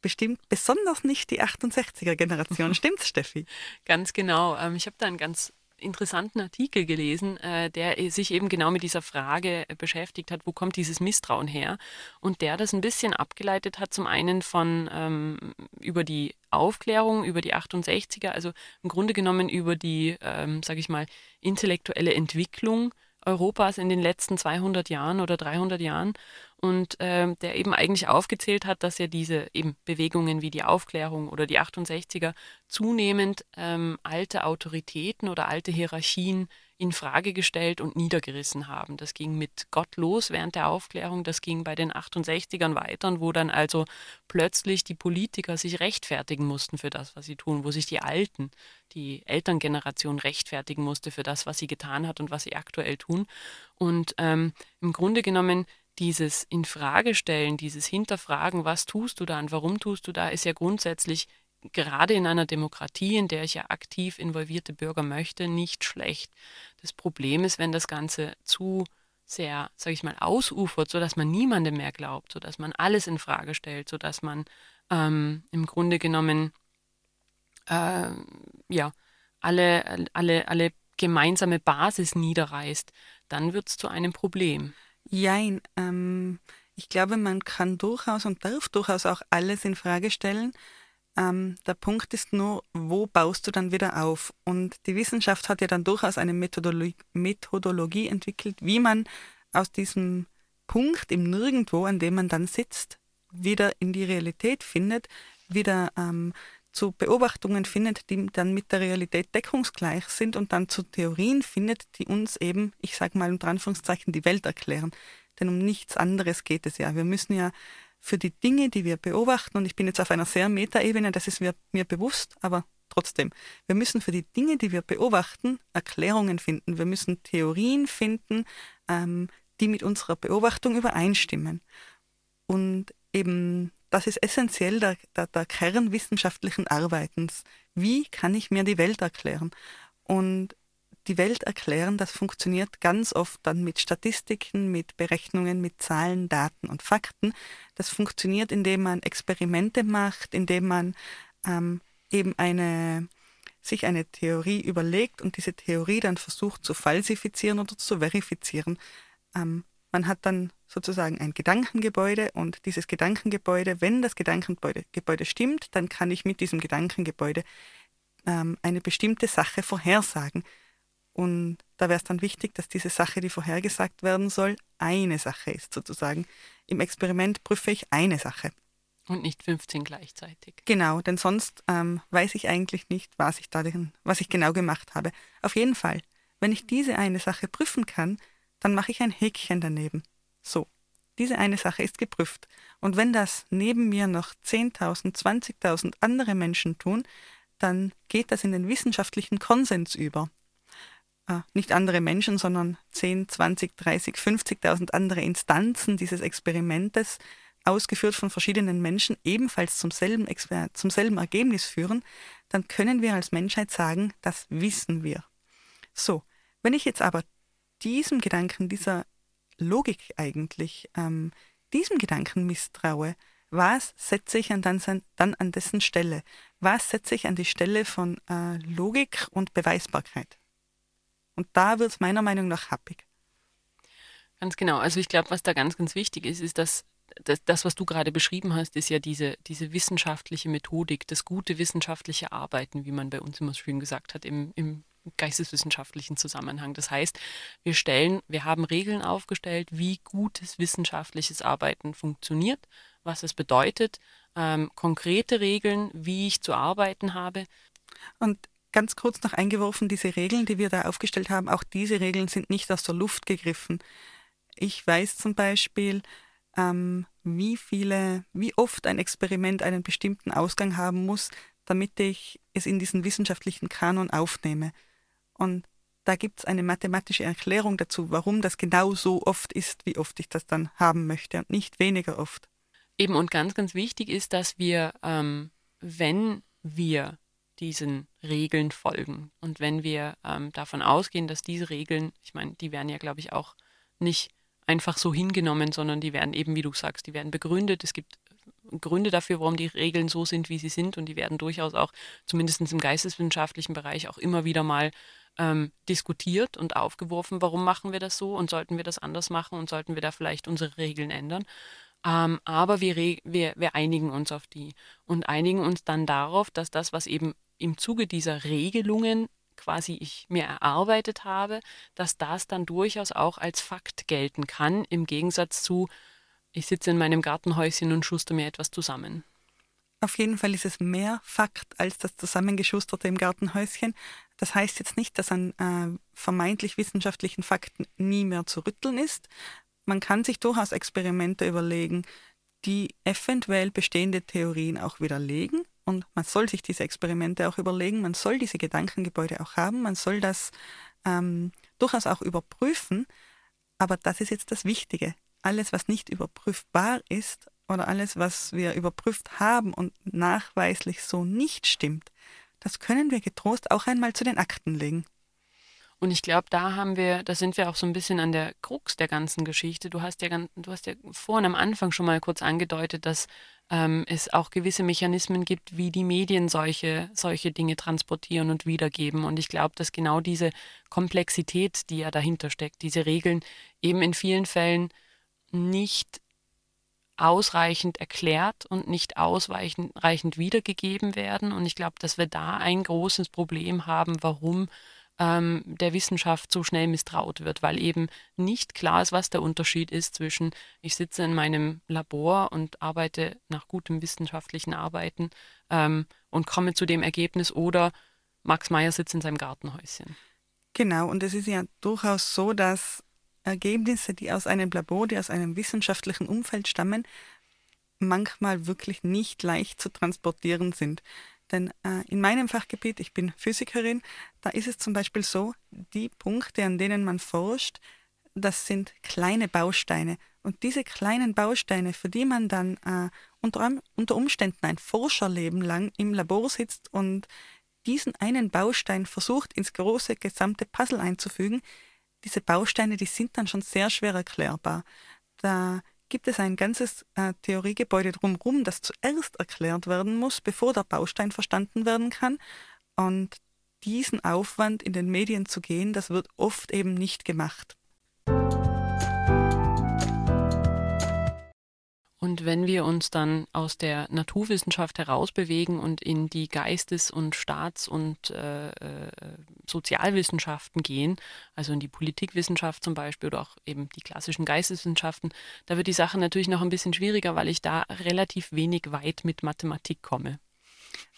bestimmt besonders nicht die 68er Generation. Stimmt's, Steffi? Ganz genau. Ähm, ich habe da einen ganz interessanten Artikel gelesen, äh, der sich eben genau mit dieser Frage äh, beschäftigt hat, wo kommt dieses Misstrauen her? Und der das ein bisschen abgeleitet hat, zum einen von ähm, über die Aufklärung, über die 68er, also im Grunde genommen über die, ähm, sage ich mal, intellektuelle Entwicklung Europas in den letzten 200 Jahren oder 300 Jahren und ähm, der eben eigentlich aufgezählt hat, dass ja diese eben Bewegungen wie die Aufklärung oder die 68er zunehmend ähm, alte Autoritäten oder alte Hierarchien in Frage gestellt und niedergerissen haben. Das ging mit Gott los während der Aufklärung, das ging bei den 68ern weiter, wo dann also plötzlich die Politiker sich rechtfertigen mussten für das, was sie tun, wo sich die Alten, die Elterngeneration rechtfertigen musste für das, was sie getan hat und was sie aktuell tun. Und ähm, im Grunde genommen dieses Infragestellen, dieses Hinterfragen, was tust du da und warum tust du da, ist ja grundsätzlich gerade in einer Demokratie, in der ich ja aktiv involvierte Bürger möchte, nicht schlecht. Das Problem ist, wenn das Ganze zu sehr, sage ich mal, ausufert, sodass man niemandem mehr glaubt, sodass man alles in Frage stellt, sodass man ähm, im Grunde genommen äh, ja alle, alle, alle gemeinsame Basis niederreißt, dann wird es zu einem Problem. Jein, ähm, ich glaube, man kann durchaus und darf durchaus auch alles in Frage stellen. Ähm, der Punkt ist nur, wo baust du dann wieder auf? Und die Wissenschaft hat ja dann durchaus eine Methodologie, Methodologie entwickelt, wie man aus diesem Punkt im Nirgendwo, an dem man dann sitzt, wieder in die Realität findet, wieder ähm, zu Beobachtungen findet, die dann mit der Realität deckungsgleich sind und dann zu Theorien findet, die uns eben, ich sage mal unter Anführungszeichen, die Welt erklären. Denn um nichts anderes geht es ja. Wir müssen ja für die Dinge, die wir beobachten, und ich bin jetzt auf einer sehr Metaebene, das ist mir, mir bewusst, aber trotzdem, wir müssen für die Dinge, die wir beobachten, Erklärungen finden. Wir müssen Theorien finden, ähm, die mit unserer Beobachtung übereinstimmen. Und eben das ist essentiell der, der, der Kern wissenschaftlichen Arbeitens. Wie kann ich mir die Welt erklären? Und die Welt erklären, das funktioniert ganz oft dann mit Statistiken, mit Berechnungen, mit Zahlen, Daten und Fakten. Das funktioniert, indem man Experimente macht, indem man ähm, eben eine, sich eine Theorie überlegt und diese Theorie dann versucht zu falsifizieren oder zu verifizieren. Ähm, man hat dann sozusagen ein Gedankengebäude und dieses Gedankengebäude, wenn das Gedankengebäude Gebäude stimmt, dann kann ich mit diesem Gedankengebäude ähm, eine bestimmte Sache vorhersagen. Und da wäre es dann wichtig, dass diese Sache, die vorhergesagt werden soll, eine Sache ist sozusagen. Im Experiment prüfe ich eine Sache. Und nicht 15 gleichzeitig. Genau, denn sonst ähm, weiß ich eigentlich nicht, was ich, da, was ich genau gemacht habe. Auf jeden Fall, wenn ich diese eine Sache prüfen kann, dann mache ich ein Häkchen daneben. So, diese eine Sache ist geprüft. Und wenn das neben mir noch 10.000, 20.000 andere Menschen tun, dann geht das in den wissenschaftlichen Konsens über äh, nicht andere Menschen, sondern 10, 20, 30, 50.000 andere Instanzen dieses Experimentes, ausgeführt von verschiedenen Menschen, ebenfalls zum selben, zum selben Ergebnis führen, dann können wir als Menschheit sagen, das wissen wir. So, wenn ich jetzt aber diesem Gedanken, dieser Logik eigentlich, ähm, diesem Gedanken misstraue, was setze ich dann, dann an dessen Stelle? Was setze ich an die Stelle von äh, Logik und Beweisbarkeit? Und da wird es meiner Meinung nach happig. Ganz genau. Also ich glaube, was da ganz, ganz wichtig ist, ist, dass das, das, was du gerade beschrieben hast, ist ja diese, diese wissenschaftliche Methodik, das gute wissenschaftliche Arbeiten, wie man bei uns immer schön gesagt hat, im, im geisteswissenschaftlichen Zusammenhang. Das heißt, wir stellen, wir haben Regeln aufgestellt, wie gutes wissenschaftliches Arbeiten funktioniert, was es bedeutet, ähm, konkrete Regeln, wie ich zu arbeiten habe. Und ganz kurz noch eingeworfen, diese Regeln, die wir da aufgestellt haben, auch diese Regeln sind nicht aus der Luft gegriffen. Ich weiß zum Beispiel, ähm, wie viele, wie oft ein Experiment einen bestimmten Ausgang haben muss, damit ich es in diesen wissenschaftlichen Kanon aufnehme. Und da gibt es eine mathematische Erklärung dazu, warum das genau so oft ist, wie oft ich das dann haben möchte und nicht weniger oft. Eben und ganz, ganz wichtig ist, dass wir, ähm, wenn wir diesen Regeln folgen und wenn wir ähm, davon ausgehen, dass diese Regeln, ich meine, die werden ja, glaube ich, auch nicht einfach so hingenommen, sondern die werden eben, wie du sagst, die werden begründet. Es gibt Gründe dafür, warum die Regeln so sind, wie sie sind und die werden durchaus auch, zumindest im geisteswissenschaftlichen Bereich, auch immer wieder mal ähm, diskutiert und aufgeworfen, warum machen wir das so und sollten wir das anders machen und sollten wir da vielleicht unsere Regeln ändern. Ähm, aber wir, wir, wir einigen uns auf die und einigen uns dann darauf, dass das, was eben im Zuge dieser Regelungen quasi ich mir erarbeitet habe, dass das dann durchaus auch als Fakt gelten kann, im Gegensatz zu, ich sitze in meinem Gartenhäuschen und schuster mir etwas zusammen. Auf jeden Fall ist es mehr Fakt als das Zusammengeschusterte im Gartenhäuschen. Das heißt jetzt nicht, dass an äh, vermeintlich wissenschaftlichen Fakten nie mehr zu rütteln ist. Man kann sich durchaus Experimente überlegen, die eventuell bestehende Theorien auch widerlegen. Und man soll sich diese Experimente auch überlegen, man soll diese Gedankengebäude auch haben, man soll das ähm, durchaus auch überprüfen. Aber das ist jetzt das Wichtige. Alles, was nicht überprüfbar ist oder alles, was wir überprüft haben und nachweislich so nicht stimmt, das können wir getrost auch einmal zu den Akten legen. Und ich glaube, da haben wir, da sind wir auch so ein bisschen an der Krux der ganzen Geschichte. Du hast ja, du hast ja vorhin am Anfang schon mal kurz angedeutet, dass ähm, es auch gewisse Mechanismen gibt, wie die Medien solche, solche Dinge transportieren und wiedergeben. Und ich glaube, dass genau diese Komplexität, die ja dahinter steckt, diese Regeln eben in vielen Fällen nicht ausreichend erklärt und nicht ausreichend wiedergegeben werden. Und ich glaube, dass wir da ein großes Problem haben, warum ähm, der Wissenschaft so schnell misstraut wird, weil eben nicht klar ist, was der Unterschied ist zwischen, ich sitze in meinem Labor und arbeite nach gutem wissenschaftlichen Arbeiten ähm, und komme zu dem Ergebnis oder Max Meyer sitzt in seinem Gartenhäuschen. Genau, und es ist ja durchaus so, dass Ergebnisse, die aus einem Labor, die aus einem wissenschaftlichen Umfeld stammen, manchmal wirklich nicht leicht zu transportieren sind. Denn äh, in meinem Fachgebiet, ich bin Physikerin, da ist es zum Beispiel so, die Punkte, an denen man forscht, das sind kleine Bausteine. Und diese kleinen Bausteine, für die man dann äh, unter, unter Umständen ein Forscherleben lang im Labor sitzt und diesen einen Baustein versucht, ins große gesamte Puzzle einzufügen, diese Bausteine, die sind dann schon sehr schwer erklärbar. Da gibt es ein ganzes äh, Theoriegebäude drumherum, das zuerst erklärt werden muss, bevor der Baustein verstanden werden kann. Und diesen Aufwand in den Medien zu gehen, das wird oft eben nicht gemacht. Und wenn wir uns dann aus der Naturwissenschaft herausbewegen und in die Geistes- und Staats- und äh, äh, Sozialwissenschaften gehen, also in die Politikwissenschaft zum Beispiel oder auch eben die klassischen Geisteswissenschaften, da wird die Sache natürlich noch ein bisschen schwieriger, weil ich da relativ wenig weit mit Mathematik komme.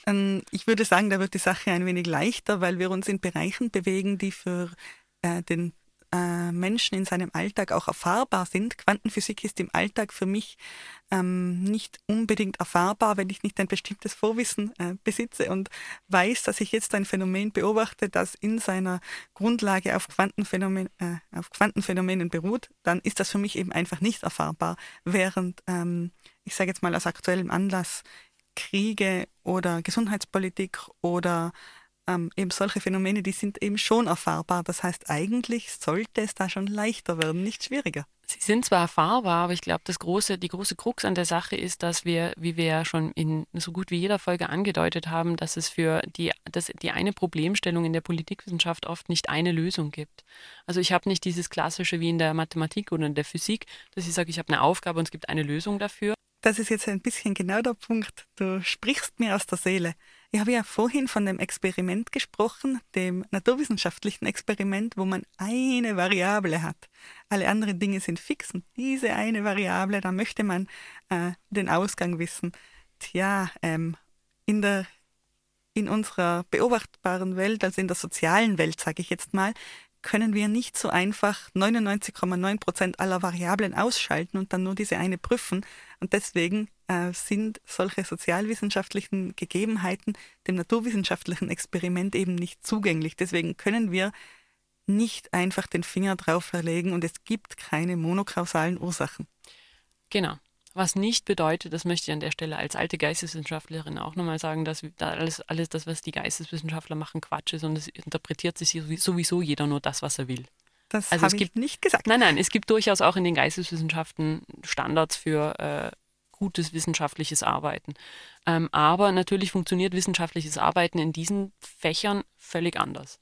Ähm, ich würde sagen, da wird die Sache ein wenig leichter, weil wir uns in Bereichen bewegen, die für äh, den äh, Menschen in seinem Alltag auch erfahrbar sind. Quantenphysik ist im Alltag für mich ähm, nicht unbedingt erfahrbar, wenn ich nicht ein bestimmtes Vorwissen äh, besitze und weiß, dass ich jetzt ein Phänomen beobachte, das in seiner Grundlage auf, Quantenphänomen, äh, auf Quantenphänomenen beruht, dann ist das für mich eben einfach nicht erfahrbar. Während, ähm, ich sage jetzt mal aus aktuellem Anlass, Kriege oder Gesundheitspolitik oder ähm, eben solche Phänomene, die sind eben schon erfahrbar. Das heißt, eigentlich sollte es da schon leichter werden, nicht schwieriger. Sie sind zwar erfahrbar, aber ich glaube, das große, die große Krux an der Sache ist, dass wir, wie wir ja schon in so gut wie jeder Folge angedeutet haben, dass es für die, dass die eine Problemstellung in der Politikwissenschaft oft nicht eine Lösung gibt. Also ich habe nicht dieses klassische wie in der Mathematik oder in der Physik, dass ich sage, ich habe eine Aufgabe und es gibt eine Lösung dafür. Das ist jetzt ein bisschen genau der Punkt. Du sprichst mir aus der Seele. Ich habe ja vorhin von dem Experiment gesprochen, dem naturwissenschaftlichen Experiment, wo man eine Variable hat. Alle anderen Dinge sind fix und diese eine Variable, da möchte man äh, den Ausgang wissen. Tja, ähm, in der in unserer beobachtbaren Welt, also in der sozialen Welt, sage ich jetzt mal, können wir nicht so einfach 99,9 Prozent aller Variablen ausschalten und dann nur diese eine prüfen. Und deswegen äh, sind solche sozialwissenschaftlichen Gegebenheiten dem naturwissenschaftlichen Experiment eben nicht zugänglich. Deswegen können wir nicht einfach den Finger drauf verlegen und es gibt keine monokausalen Ursachen. Genau. Was nicht bedeutet, das möchte ich an der Stelle als alte Geisteswissenschaftlerin auch nochmal sagen, dass alles, alles das, was die Geisteswissenschaftler machen, Quatsch ist und es interpretiert sich sowieso jeder nur das, was er will. Das also habe ich nicht gesagt. Nein, nein, es gibt durchaus auch in den Geisteswissenschaften Standards für äh, gutes wissenschaftliches Arbeiten. Ähm, aber natürlich funktioniert wissenschaftliches Arbeiten in diesen Fächern völlig anders.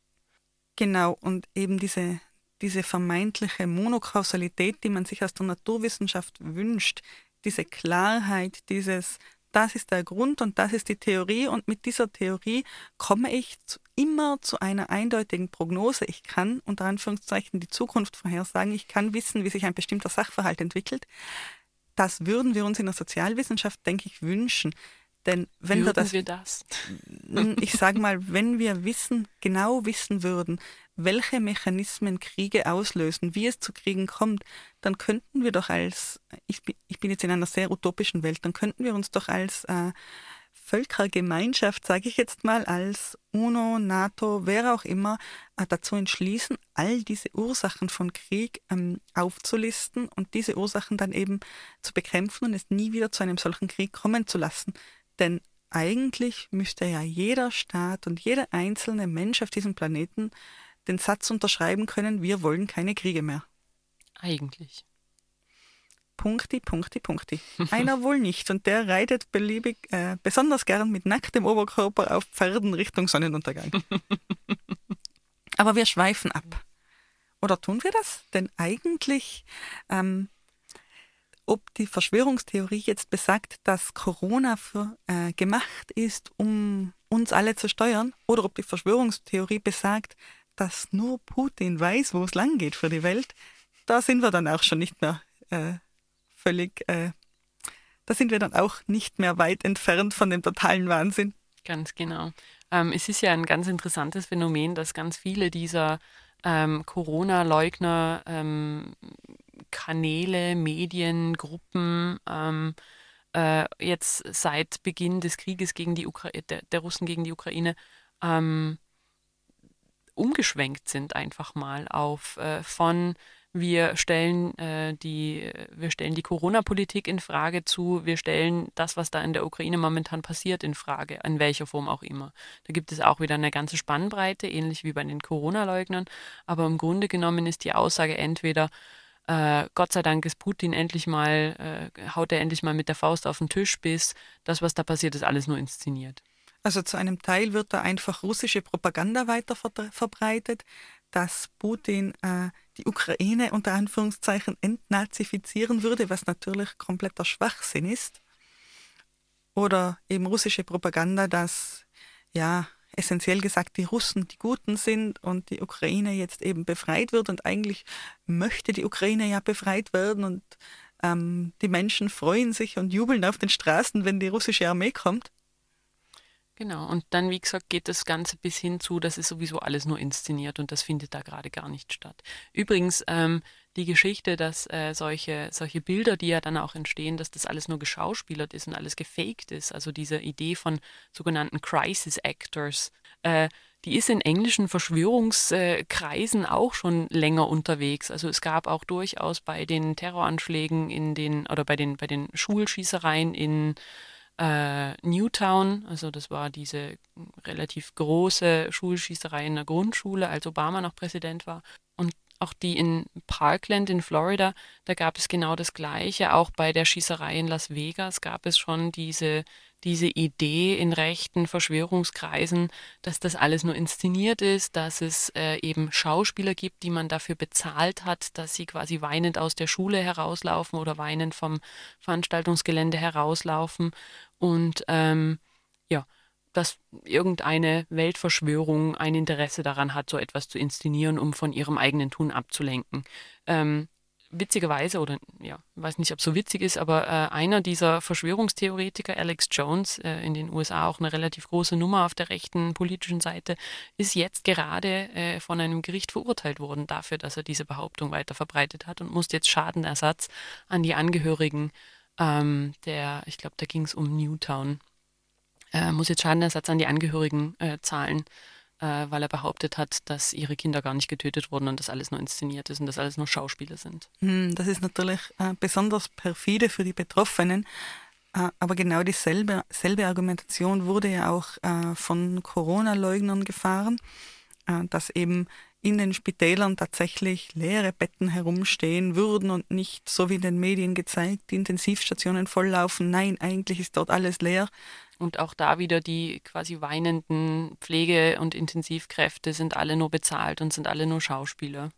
Genau, und eben diese, diese vermeintliche Monokausalität, die man sich aus der Naturwissenschaft wünscht, diese Klarheit, dieses, das ist der Grund und das ist die Theorie und mit dieser Theorie komme ich zu, immer zu einer eindeutigen Prognose. Ich kann unter Anführungszeichen die Zukunft vorhersagen, ich kann wissen, wie sich ein bestimmter Sachverhalt entwickelt. Das würden wir uns in der Sozialwissenschaft, denke ich, wünschen. Denn wenn würden wir das, wir das? ich sage mal, wenn wir wissen, genau wissen würden, welche Mechanismen Kriege auslösen, wie es zu Kriegen kommt, dann könnten wir doch als, ich bin, ich bin jetzt in einer sehr utopischen Welt, dann könnten wir uns doch als äh, Völkergemeinschaft, sage ich jetzt mal, als UNO, NATO, wer auch immer, äh, dazu entschließen, all diese Ursachen von Krieg ähm, aufzulisten und diese Ursachen dann eben zu bekämpfen und es nie wieder zu einem solchen Krieg kommen zu lassen. Denn eigentlich müsste ja jeder Staat und jeder einzelne Mensch auf diesem Planeten den Satz unterschreiben können, wir wollen keine Kriege mehr. Eigentlich. Punkti, Punkti, Punkti. Einer wohl nicht und der reitet beliebig, äh, besonders gern mit nacktem Oberkörper auf Pferden Richtung Sonnenuntergang. Aber wir schweifen ab. Oder tun wir das? Denn eigentlich, ähm, ob die Verschwörungstheorie jetzt besagt, dass Corona für, äh, gemacht ist, um uns alle zu steuern, oder ob die Verschwörungstheorie besagt, dass nur Putin weiß, wo es lang geht für die Welt, da sind wir dann auch schon nicht mehr äh, völlig, äh, da sind wir dann auch nicht mehr weit entfernt von dem totalen Wahnsinn. Ganz genau. Ähm, es ist ja ein ganz interessantes Phänomen, dass ganz viele dieser ähm, Corona-Leugner ähm, Kanäle, Medien, Gruppen ähm, äh, jetzt seit Beginn des Krieges gegen die Ukra der, der Russen gegen die Ukraine ähm, umgeschwenkt sind einfach mal auf äh, von wir stellen äh, die wir stellen die Corona-Politik in Frage zu, wir stellen das, was da in der Ukraine momentan passiert, in Frage, in welcher Form auch immer. Da gibt es auch wieder eine ganze Spannbreite, ähnlich wie bei den Corona-Leugnern, aber im Grunde genommen ist die Aussage entweder äh, Gott sei Dank ist Putin endlich mal, äh, haut er endlich mal mit der Faust auf den Tisch, bis das, was da passiert, ist alles nur inszeniert. Also zu einem Teil wird da einfach russische Propaganda weiter verbreitet, dass Putin äh, die Ukraine unter Anführungszeichen entnazifizieren würde, was natürlich kompletter Schwachsinn ist. Oder eben russische Propaganda, dass ja essentiell gesagt die Russen die Guten sind und die Ukraine jetzt eben befreit wird und eigentlich möchte die Ukraine ja befreit werden und ähm, die Menschen freuen sich und jubeln auf den Straßen, wenn die russische Armee kommt. Genau, und dann, wie gesagt, geht das Ganze bis hin zu, das ist sowieso alles nur inszeniert und das findet da gerade gar nicht statt. Übrigens, ähm, die Geschichte, dass äh, solche, solche Bilder, die ja dann auch entstehen, dass das alles nur geschauspielert ist und alles gefaked ist, also diese Idee von sogenannten Crisis Actors, äh, die ist in englischen Verschwörungskreisen auch schon länger unterwegs. Also es gab auch durchaus bei den Terroranschlägen in den oder bei den bei den Schulschießereien in äh, Newtown, also das war diese relativ große Schulschießerei in der Grundschule, als Obama noch Präsident war. Auch die in Parkland in Florida, da gab es genau das Gleiche. Auch bei der Schießerei in Las Vegas gab es schon diese, diese Idee in rechten Verschwörungskreisen, dass das alles nur inszeniert ist, dass es äh, eben Schauspieler gibt, die man dafür bezahlt hat, dass sie quasi weinend aus der Schule herauslaufen oder weinend vom Veranstaltungsgelände herauslaufen. Und ähm, ja, dass irgendeine Weltverschwörung ein Interesse daran hat, so etwas zu inszenieren, um von ihrem eigenen Tun abzulenken. Ähm, witzigerweise, oder ja, weiß nicht, ob es so witzig ist, aber äh, einer dieser Verschwörungstheoretiker, Alex Jones, äh, in den USA auch eine relativ große Nummer auf der rechten politischen Seite, ist jetzt gerade äh, von einem Gericht verurteilt worden dafür, dass er diese Behauptung weiter verbreitet hat und muss jetzt Schadenersatz an die Angehörigen ähm, der, ich glaube, da ging es um Newtown, äh, muss jetzt Schadenersatz an die Angehörigen äh, zahlen, äh, weil er behauptet hat, dass ihre Kinder gar nicht getötet wurden und das alles nur inszeniert ist und das alles nur Schauspiele sind. Hm, das ist natürlich äh, besonders perfide für die Betroffenen. Äh, aber genau dieselbe selbe Argumentation wurde ja auch äh, von Corona-Leugnern gefahren, dass eben in den Spitälern tatsächlich leere Betten herumstehen würden und nicht, so wie in den Medien gezeigt, die Intensivstationen volllaufen. Nein, eigentlich ist dort alles leer. Und auch da wieder die quasi weinenden Pflege- und Intensivkräfte sind alle nur bezahlt und sind alle nur Schauspieler.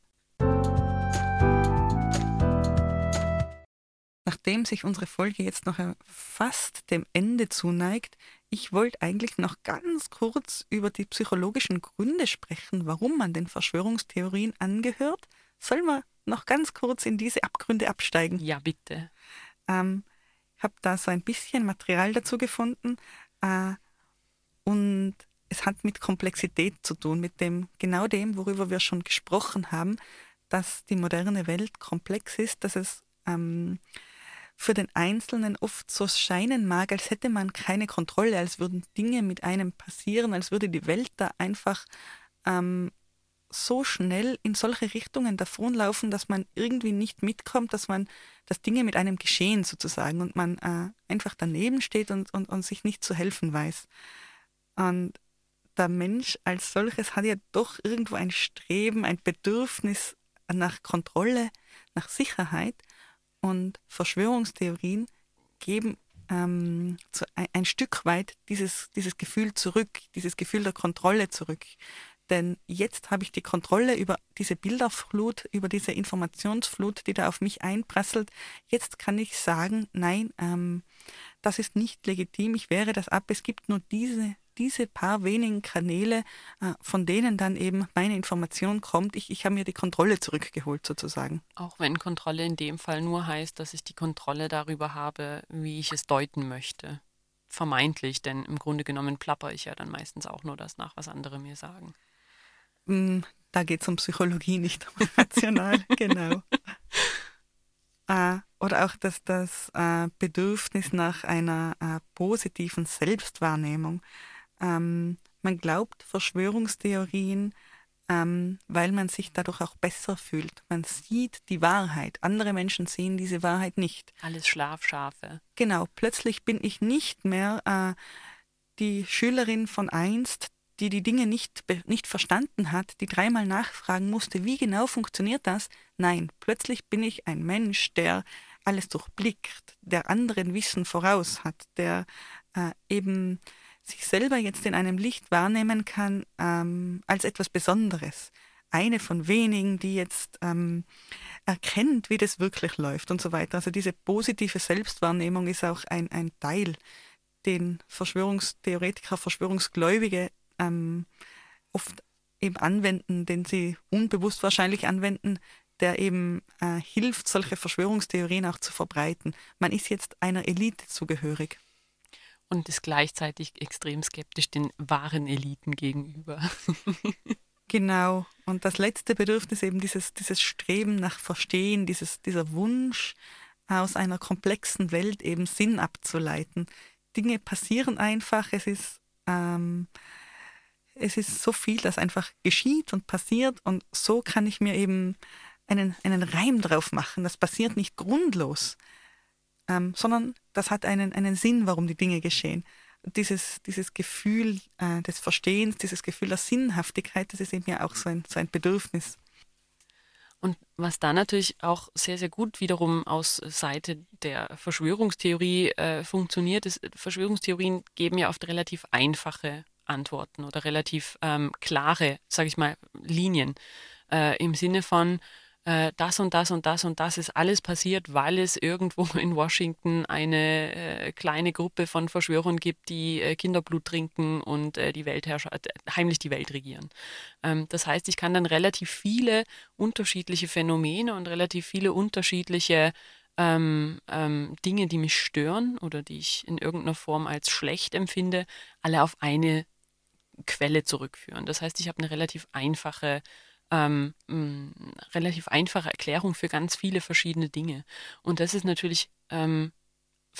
Nachdem sich unsere Folge jetzt noch fast dem Ende zuneigt, ich wollte eigentlich noch ganz kurz über die psychologischen Gründe sprechen, warum man den Verschwörungstheorien angehört. Sollen wir noch ganz kurz in diese Abgründe absteigen? Ja, bitte. Ähm, habe da so ein bisschen Material dazu gefunden äh, und es hat mit Komplexität zu tun, mit dem genau dem, worüber wir schon gesprochen haben, dass die moderne Welt komplex ist, dass es ähm, für den Einzelnen oft so scheinen mag, als hätte man keine Kontrolle, als würden Dinge mit einem passieren, als würde die Welt da einfach ähm, so schnell in solche Richtungen davonlaufen, dass man irgendwie nicht mitkommt, dass man, dass Dinge mit einem geschehen sozusagen und man äh, einfach daneben steht und, und, und sich nicht zu helfen weiß. Und der Mensch als solches hat ja doch irgendwo ein Streben, ein Bedürfnis nach Kontrolle, nach Sicherheit und Verschwörungstheorien geben ähm, zu, ein, ein, Stück weit dieses, dieses Gefühl zurück, dieses Gefühl der Kontrolle zurück. Denn jetzt habe ich die Kontrolle über diese Bilderflut, über diese Informationsflut, die da auf mich einprasselt. Jetzt kann ich sagen, nein, ähm, das ist nicht legitim, ich wehre das ab. Es gibt nur diese, diese paar wenigen Kanäle, äh, von denen dann eben meine Information kommt. Ich, ich habe mir die Kontrolle zurückgeholt sozusagen. Auch wenn Kontrolle in dem Fall nur heißt, dass ich die Kontrolle darüber habe, wie ich es deuten möchte. Vermeintlich, denn im Grunde genommen plapper ich ja dann meistens auch nur das nach, was andere mir sagen. Hm, da geht es um Psychologie, nicht um rational, genau. Äh, oder auch das, das äh, Bedürfnis nach einer äh, positiven Selbstwahrnehmung. Ähm, man glaubt Verschwörungstheorien, ähm, weil man sich dadurch auch besser fühlt. Man sieht die Wahrheit. Andere Menschen sehen diese Wahrheit nicht. Alles Schlafschafe. Genau, plötzlich bin ich nicht mehr äh, die Schülerin von einst, die die Dinge nicht, nicht verstanden hat, die dreimal nachfragen musste, wie genau funktioniert das? Nein, plötzlich bin ich ein Mensch, der alles durchblickt, der anderen Wissen voraus hat, der äh, eben sich selber jetzt in einem Licht wahrnehmen kann ähm, als etwas Besonderes. Eine von wenigen, die jetzt ähm, erkennt, wie das wirklich läuft und so weiter. Also diese positive Selbstwahrnehmung ist auch ein, ein Teil, den Verschwörungstheoretiker, Verschwörungsgläubige ähm, oft eben anwenden, den sie unbewusst wahrscheinlich anwenden, der eben äh, hilft, solche Verschwörungstheorien auch zu verbreiten. Man ist jetzt einer Elite zugehörig. Und ist gleichzeitig extrem skeptisch den wahren Eliten gegenüber. genau. Und das letzte Bedürfnis eben dieses, dieses Streben nach Verstehen, dieses, dieser Wunsch aus einer komplexen Welt eben Sinn abzuleiten. Dinge passieren einfach, es ist ähm, es ist so viel, das einfach geschieht und passiert und so kann ich mir eben einen, einen Reim drauf machen. Das passiert nicht grundlos, ähm, sondern das hat einen, einen Sinn, warum die Dinge geschehen. Dieses, dieses Gefühl äh, des Verstehens, dieses Gefühl der Sinnhaftigkeit, das ist eben ja auch so ein, so ein Bedürfnis. Und was da natürlich auch sehr, sehr gut wiederum aus Seite der Verschwörungstheorie äh, funktioniert, ist, Verschwörungstheorien geben ja oft relativ einfache Antworten oder relativ ähm, klare, sage ich mal, Linien äh, im Sinne von, äh, das und das und das und das ist alles passiert, weil es irgendwo in Washington eine äh, kleine Gruppe von Verschwörern gibt, die äh, Kinderblut trinken und äh, die Weltherrscher äh, heimlich die Welt regieren. Ähm, das heißt, ich kann dann relativ viele unterschiedliche Phänomene und relativ viele unterschiedliche ähm, ähm, Dinge, die mich stören oder die ich in irgendeiner Form als schlecht empfinde, alle auf eine Quelle zurückführen. Das heißt, ich habe eine relativ einfache ähm, mh, relativ einfache Erklärung für ganz viele verschiedene Dinge. Und das ist natürlich ähm,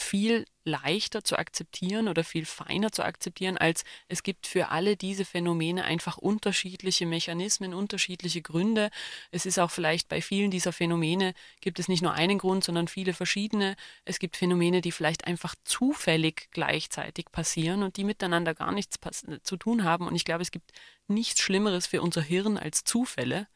viel leichter zu akzeptieren oder viel feiner zu akzeptieren, als es gibt für alle diese Phänomene einfach unterschiedliche Mechanismen, unterschiedliche Gründe. Es ist auch vielleicht bei vielen dieser Phänomene gibt es nicht nur einen Grund, sondern viele verschiedene. Es gibt Phänomene, die vielleicht einfach zufällig gleichzeitig passieren und die miteinander gar nichts zu tun haben. Und ich glaube, es gibt nichts Schlimmeres für unser Hirn als Zufälle.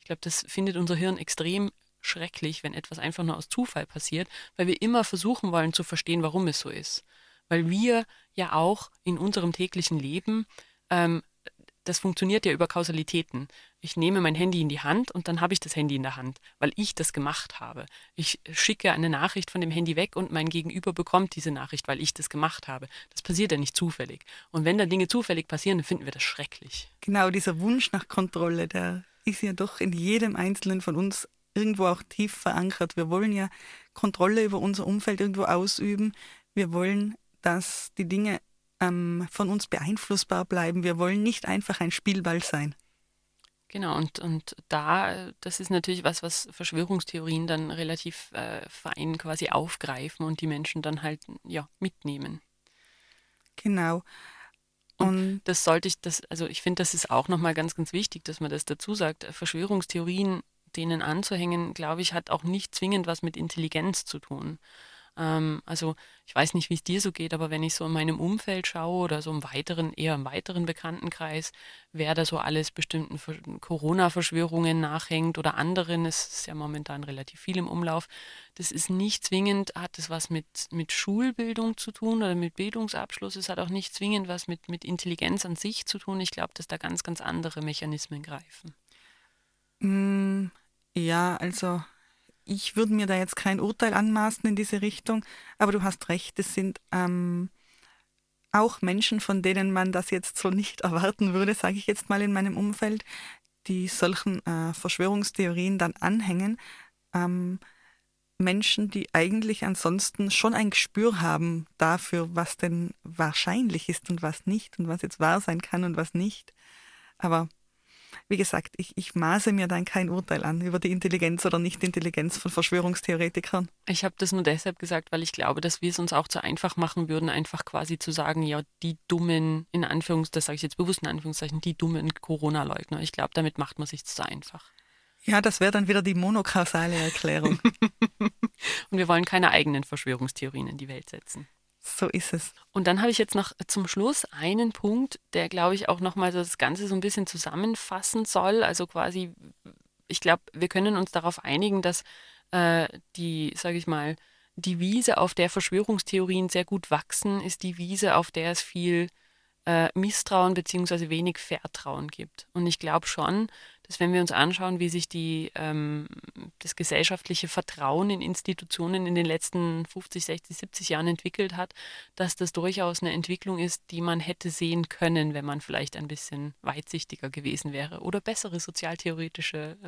Ich glaube, das findet unser Hirn extrem schrecklich, wenn etwas einfach nur aus Zufall passiert, weil wir immer versuchen wollen zu verstehen, warum es so ist. Weil wir ja auch in unserem täglichen Leben, ähm, das funktioniert ja über Kausalitäten. Ich nehme mein Handy in die Hand und dann habe ich das Handy in der Hand, weil ich das gemacht habe. Ich schicke eine Nachricht von dem Handy weg und mein Gegenüber bekommt diese Nachricht, weil ich das gemacht habe. Das passiert ja nicht zufällig. Und wenn da Dinge zufällig passieren, dann finden wir das schrecklich. Genau, dieser Wunsch nach Kontrolle, der ist ja doch in jedem Einzelnen von uns irgendwo auch tief verankert. Wir wollen ja Kontrolle über unser Umfeld irgendwo ausüben. Wir wollen, dass die Dinge ähm, von uns beeinflussbar bleiben. Wir wollen nicht einfach ein Spielball sein. Genau, und, und da, das ist natürlich was, was Verschwörungstheorien dann relativ äh, fein quasi aufgreifen und die Menschen dann halt ja mitnehmen. Genau. Und, und das sollte ich, das, also ich finde, das ist auch nochmal ganz, ganz wichtig, dass man das dazu sagt. Verschwörungstheorien denen anzuhängen, glaube ich, hat auch nicht zwingend was mit Intelligenz zu tun. Ähm, also ich weiß nicht, wie es dir so geht, aber wenn ich so in meinem Umfeld schaue oder so im weiteren, eher im weiteren Bekanntenkreis, wer da so alles bestimmten Corona-Verschwörungen nachhängt oder anderen, es ist ja momentan relativ viel im Umlauf, das ist nicht zwingend, hat es was mit, mit Schulbildung zu tun oder mit Bildungsabschluss, es hat auch nicht zwingend was mit, mit Intelligenz an sich zu tun. Ich glaube, dass da ganz, ganz andere Mechanismen greifen. Ja, also ich würde mir da jetzt kein Urteil anmaßen in diese Richtung, aber du hast recht, es sind ähm, auch Menschen, von denen man das jetzt so nicht erwarten würde, sage ich jetzt mal in meinem Umfeld, die solchen äh, Verschwörungstheorien dann anhängen. Ähm, Menschen, die eigentlich ansonsten schon ein Gespür haben dafür, was denn wahrscheinlich ist und was nicht und was jetzt wahr sein kann und was nicht. Aber wie gesagt, ich, ich maße mir dann kein Urteil an über die Intelligenz oder Nicht-Intelligenz von Verschwörungstheoretikern. Ich habe das nur deshalb gesagt, weil ich glaube, dass wir es uns auch zu einfach machen würden, einfach quasi zu sagen, ja, die dummen, in Anführungszeichen, das sage ich jetzt bewusst in Anführungszeichen, die dummen Corona-Leugner. Ich glaube, damit macht man sich zu einfach. Ja, das wäre dann wieder die monokausale Erklärung. Und wir wollen keine eigenen Verschwörungstheorien in die Welt setzen. So ist es. Und dann habe ich jetzt noch zum Schluss einen Punkt, der, glaube ich, auch nochmal das Ganze so ein bisschen zusammenfassen soll. Also quasi, ich glaube, wir können uns darauf einigen, dass äh, die, sage ich mal, die Wiese, auf der Verschwörungstheorien sehr gut wachsen, ist die Wiese, auf der es viel äh, Misstrauen bzw. wenig Vertrauen gibt. Und ich glaube schon, dass wenn wir uns anschauen, wie sich die, ähm, das gesellschaftliche Vertrauen in Institutionen in den letzten 50, 60, 70 Jahren entwickelt hat, dass das durchaus eine Entwicklung ist, die man hätte sehen können, wenn man vielleicht ein bisschen weitsichtiger gewesen wäre oder bessere sozialtheoretische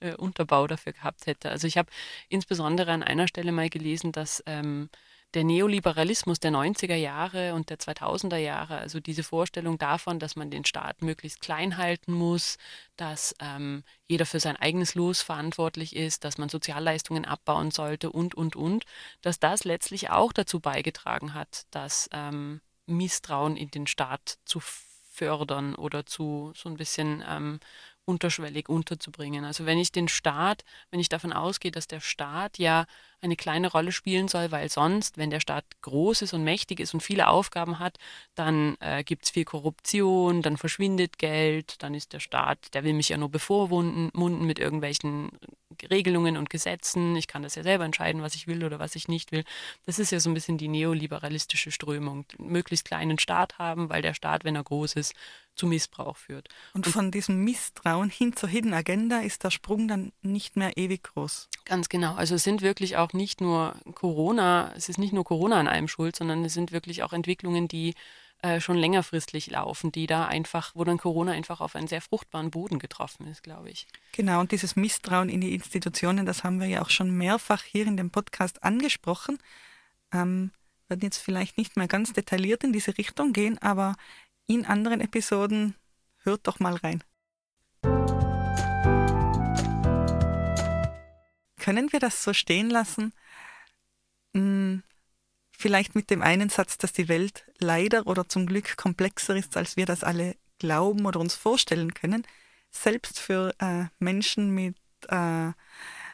äh, äh, Unterbau dafür gehabt hätte. Also ich habe insbesondere an einer Stelle mal gelesen, dass ähm, der Neoliberalismus der 90er Jahre und der 2000er Jahre, also diese Vorstellung davon, dass man den Staat möglichst klein halten muss, dass ähm, jeder für sein eigenes Los verantwortlich ist, dass man Sozialleistungen abbauen sollte und, und, und, dass das letztlich auch dazu beigetragen hat, dass ähm, Misstrauen in den Staat zu fördern oder zu so ein bisschen ähm, unterschwellig unterzubringen. Also wenn ich den Staat, wenn ich davon ausgehe, dass der Staat ja eine kleine Rolle spielen soll, weil sonst, wenn der Staat groß ist und mächtig ist und viele Aufgaben hat, dann äh, gibt es viel Korruption, dann verschwindet Geld, dann ist der Staat, der will mich ja nur bevormunden mit irgendwelchen Regelungen und Gesetzen. Ich kann das ja selber entscheiden, was ich will oder was ich nicht will. Das ist ja so ein bisschen die neoliberalistische Strömung. Möglichst kleinen Staat haben, weil der Staat, wenn er groß ist, zu Missbrauch führt. Und von diesem Misstrauen hin zur Hidden Agenda ist der Sprung dann nicht mehr ewig groß. Ganz genau. Also es sind wirklich auch nicht nur Corona, es ist nicht nur Corona an einem schuld, sondern es sind wirklich auch Entwicklungen, die äh, schon längerfristig laufen, die da einfach, wo dann Corona einfach auf einen sehr fruchtbaren Boden getroffen ist, glaube ich. Genau, und dieses Misstrauen in die Institutionen, das haben wir ja auch schon mehrfach hier in dem Podcast angesprochen. Ähm, werden jetzt vielleicht nicht mehr ganz detailliert in diese Richtung gehen, aber in anderen Episoden hört doch mal rein. Können wir das so stehen lassen? Hm, vielleicht mit dem einen Satz, dass die Welt leider oder zum Glück komplexer ist, als wir das alle glauben oder uns vorstellen können. Selbst für äh, Menschen mit, äh,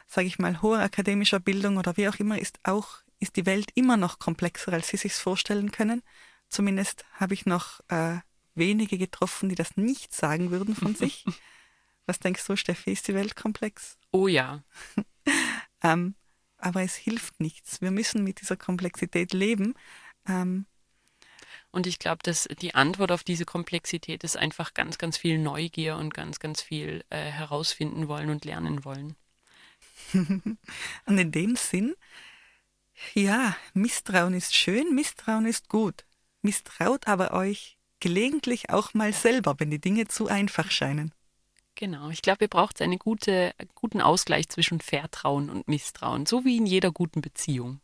sage ich mal, hoher akademischer Bildung oder wie auch immer, ist auch ist die Welt immer noch komplexer, als sie sich vorstellen können. Zumindest habe ich noch äh, wenige getroffen, die das nicht sagen würden von sich. Was denkst du, Steffi, ist die Welt komplex? Oh ja. ähm, aber es hilft nichts. Wir müssen mit dieser Komplexität leben. Ähm, und ich glaube, dass die Antwort auf diese Komplexität ist einfach ganz, ganz viel Neugier und ganz, ganz viel äh, herausfinden wollen und lernen wollen. und in dem Sinn, ja, Misstrauen ist schön, Misstrauen ist gut. Misstraut aber euch gelegentlich auch mal selber, wenn die Dinge zu einfach scheinen. Genau, ich glaube, ihr braucht einen gute, guten Ausgleich zwischen Vertrauen und Misstrauen, so wie in jeder guten Beziehung.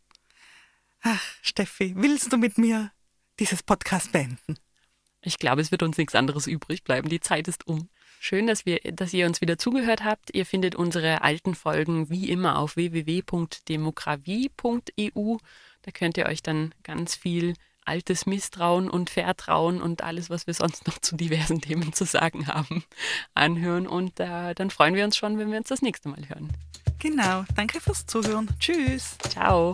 Ach, Steffi, willst du mit mir dieses Podcast beenden? Ich glaube, es wird uns nichts anderes übrig bleiben. Die Zeit ist um. Schön, dass, wir, dass ihr uns wieder zugehört habt. Ihr findet unsere alten Folgen wie immer auf www.demokravie.eu. Da könnt ihr euch dann ganz viel altes Misstrauen und Vertrauen und alles, was wir sonst noch zu diversen Themen zu sagen haben, anhören. Und äh, dann freuen wir uns schon, wenn wir uns das nächste Mal hören. Genau. Danke fürs Zuhören. Tschüss. Ciao.